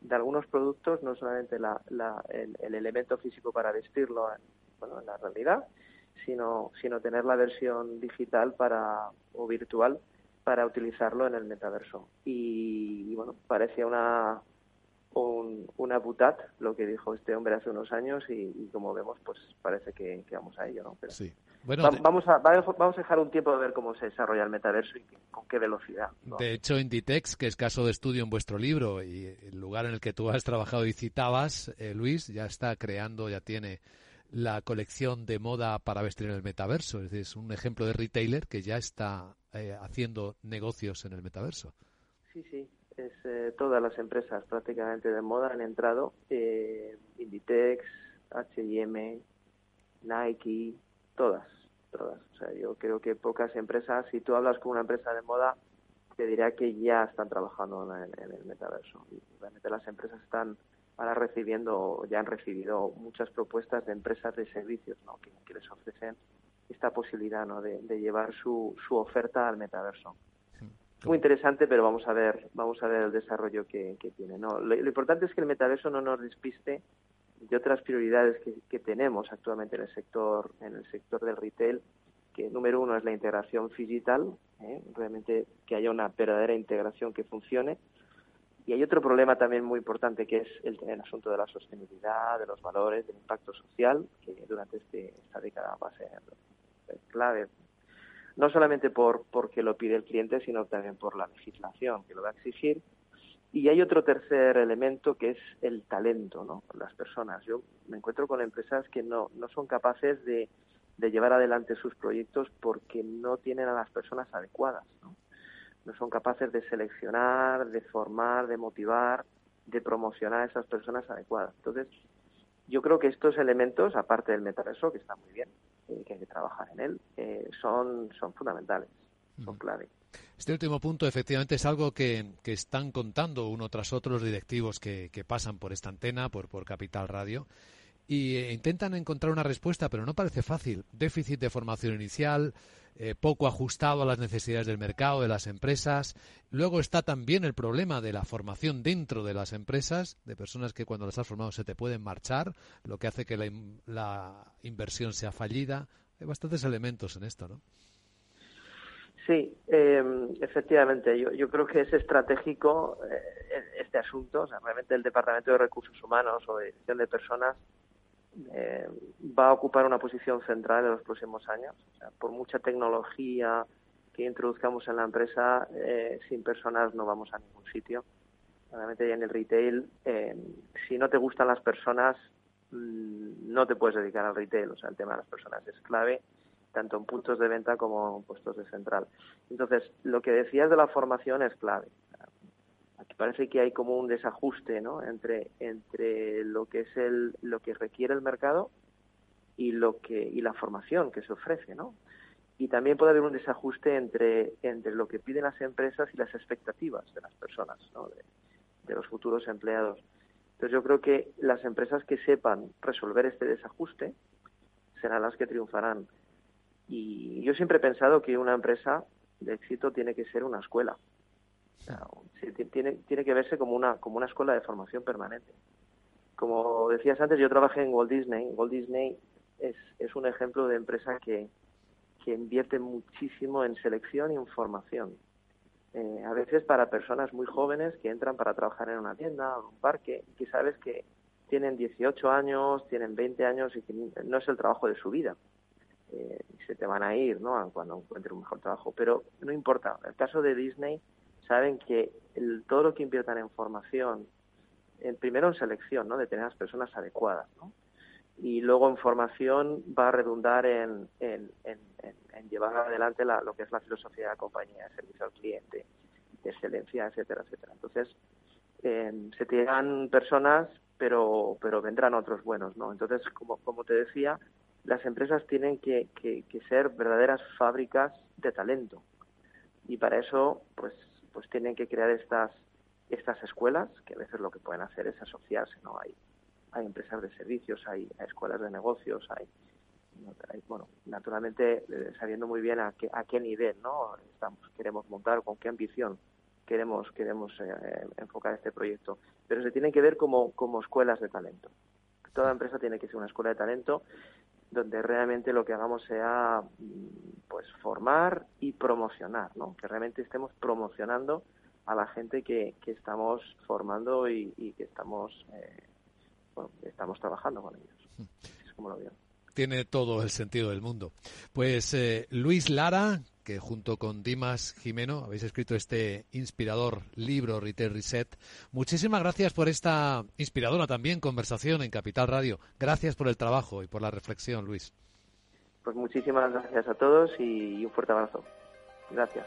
de algunos productos no solamente la, el, elemento físico para vestirlo en, bueno, en la realidad, sino, sino tener la versión digital para o virtual para utilizarlo en el metaverso. Y, bueno, parecía una, un, una butat lo que dijo este hombre hace unos años y, como vemos, pues parece que, vamos a ello, ¿no? Pero, sí vamos, a, vamos a dejar un tiempo de ver cómo se desarrolla el metaverso y con qué velocidad. De hecho, Inditex, que es caso de estudio en vuestro libro y el lugar en el que tú has trabajado y citabas, eh, Luis, ya está creando, ya tiene la colección de moda para vestir en el metaverso. Es decir, es un ejemplo de retailer que ya está eh, haciendo negocios en el metaverso. Sí, sí. Es, eh, todas las empresas prácticamente de moda han entrado. Inditex, H&M, Nike, todas todas. O sea, yo creo que pocas empresas, si tú hablas con una empresa de moda, te dirá que ya están trabajando en, el metaverso. Y realmente las empresas están ahora recibiendo, ya han recibido muchas propuestas de empresas de servicios ¿no? que, les ofrecen esta posibilidad ¿no? de, llevar su, su oferta al metaverso. Muy interesante, pero vamos a ver, vamos a ver el desarrollo que, tiene. ¿no? lo, importante es que el metaverso no nos despiste de otras prioridades que, tenemos actualmente en el sector en el sector del retail que número uno es la integración digital ¿eh? realmente que haya una verdadera integración que funcione y hay otro problema también muy importante que es el, el asunto de la sostenibilidad de los valores del impacto social que durante este, esta década va a ser clave no solamente por porque lo pide el cliente, sino también por la legislación que lo va a exigir. Y hay otro tercer elemento que es el talento, ¿no? Las personas. Yo me encuentro con empresas que no, no son capaces de, llevar adelante sus proyectos porque no tienen a las personas adecuadas, ¿no? No son capaces de seleccionar, de formar, de motivar, de promocionar a esas personas adecuadas. Entonces, yo creo que estos elementos, aparte del metaverso, que está muy bien, eh, que hay que trabajar en él, eh, son, son fundamentales, son clave. Este último punto, efectivamente, es algo que, están contando uno tras otro los directivos que, pasan por esta antena, por, por Capital Radio, y eh, intentan encontrar una respuesta, pero no parece fácil. Déficit de formación inicial, eh, poco ajustado a las necesidades del mercado, de las empresas. Luego está también el problema de la formación dentro de las empresas, de personas que cuando las has formado se te pueden marchar, lo que hace que la, inversión sea fallida. Hay bastantes elementos en esto, ¿no? Sí, em, efectivamente. Yo, yo, creo que es estratégico eh, este asunto. O sea, realmente el Departamento de Recursos Humanos o de Gestión de Personas eh, va a ocupar una posición central en los próximos años. por mucha tecnología que introduzcamos en la empresa, eh, sin personas no vamos a ningún sitio. Realmente en el retail, eh, si no te gustan las personas, mm, no te puedes dedicar al retail. O sea, el tema de las personas es clave, tanto en puntos de venta como en puestos de central. Entonces, lo que decías de la formación es clave. Parece que hay como un desajuste ¿no? entre, entre lo que es el, lo que requiere el mercado y lo que y la formación que se ofrece, ¿no? Y también puede haber un desajuste entre, entre lo que piden las empresas y las expectativas de las personas, ¿no? de, de los futuros empleados. Entonces yo creo que las empresas que sepan resolver este desajuste serán las que triunfarán. Y yo siempre he pensado que una empresa de éxito tiene que ser una escuela tiene, tiene que verse como una, como una escuela de formación permanente. Como decías antes, yo trabajé en Walt Disney. Walt Disney es, es un ejemplo de empresa que, que invierte muchísimo en selección y en formación. Eh, a veces para personas muy jóvenes que entran para trabajar en una tienda o en un parque, que sabes que tienen 18 años, tienen 20 años y que no es el trabajo de su vida. Eh, se te van a ir ¿no? cuando encuentren un mejor trabajo. Pero no importa. El caso de Disney saben que el, todo lo que inviertan en formación, en, primero en selección, ¿no? De tener las personas adecuadas, ¿no? Y luego en formación va a redundar en, en, llevar adelante lo que es la filosofía de la compañía, de servicio al cliente, excelencia, etcétera, etcétera. Entonces, eh, se tiran personas, pero, pero vendrán otros buenos, ¿no? Entonces, como, como te decía, las empresas tienen que, que, que ser verdaderas fábricas de talento. Y para eso, pues pues tienen que crear estas estas escuelas que a veces lo que pueden hacer es asociarse no hay hay empresas de servicios hay, escuelas de negocios hay, bueno naturalmente eh, sabiendo muy bien a qué a qué nivel no estamos queremos montar con qué ambición queremos queremos eh, enfocar este proyecto. Pero se tienen que ver como como escuelas de talento. Toda empresa tiene que ser una escuela de talento donde realmente lo que hagamos sea mm, pues formar y promocionar, ¿no? Que realmente estemos promocionando a la gente que, que estamos formando y, que estamos eh, estamos trabajando con ellos. Es como lo veo tiene todo el sentido del mundo. Pues eh, Luis Lara, que junto con Dimas Jimeno habéis escrito este inspirador libro Retail Reset. Muchísimas gracias por esta inspiradora también conversación en Capital Radio. Gracias por el trabajo y por la reflexión, Luis. Pues muchísimas gracias a todos y un fuerte abrazo. Gracias.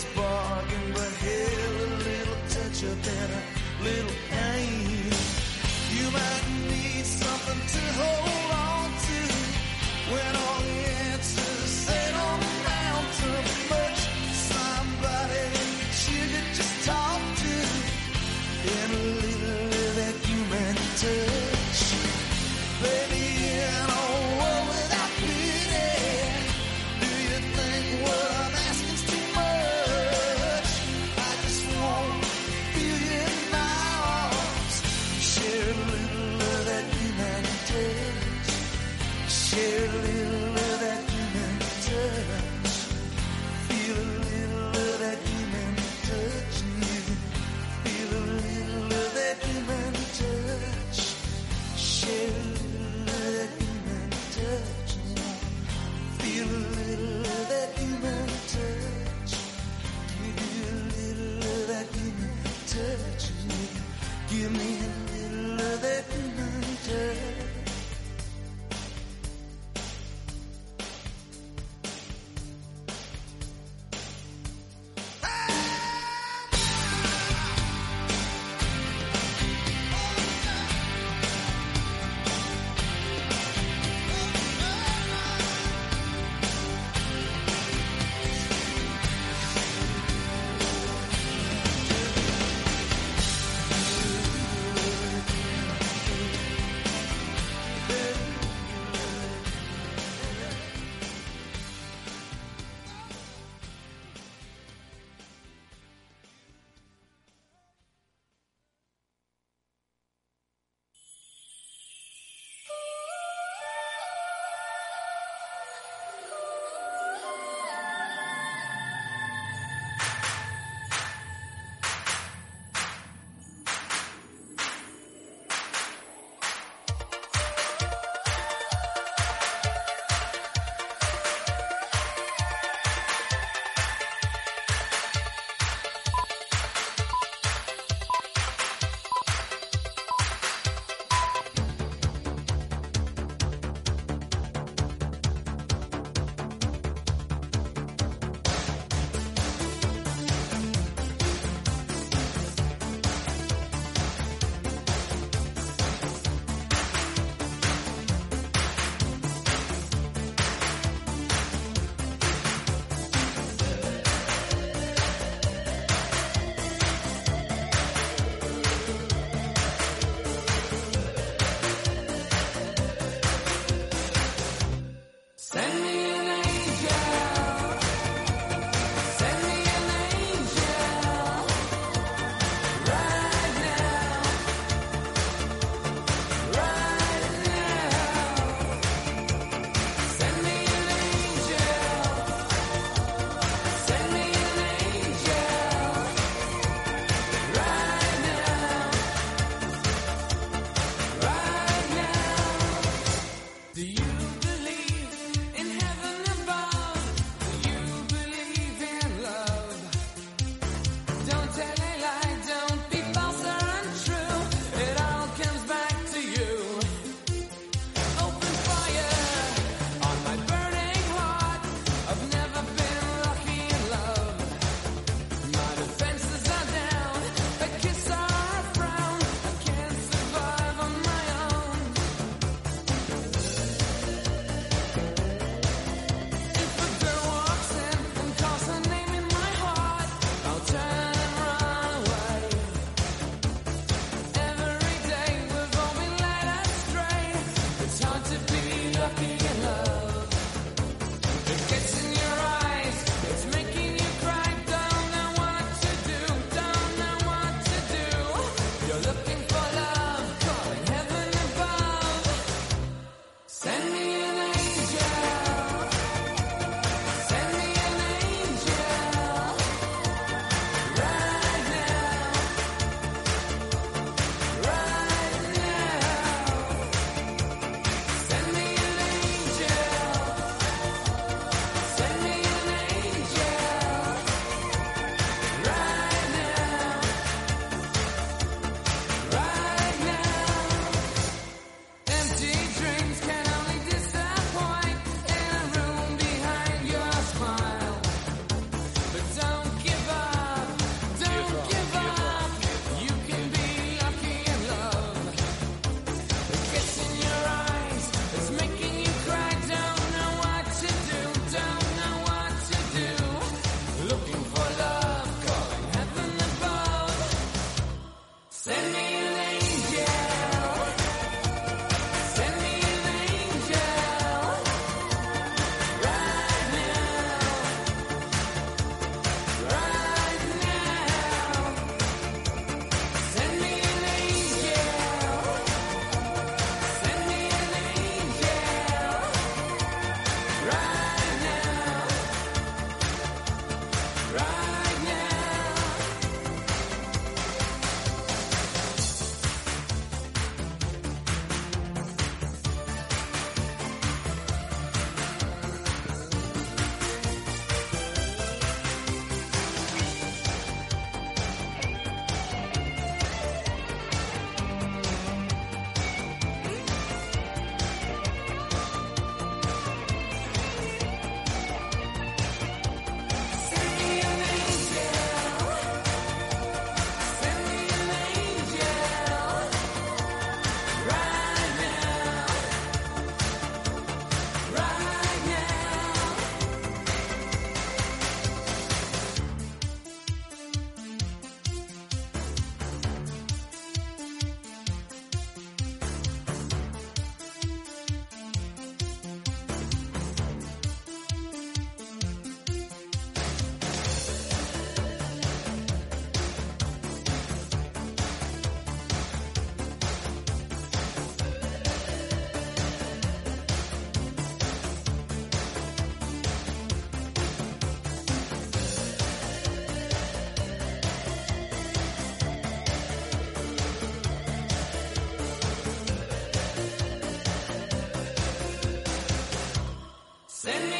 biggest bargain, but hell, a little touch of and a little pain. You might need something to hold on to when Send me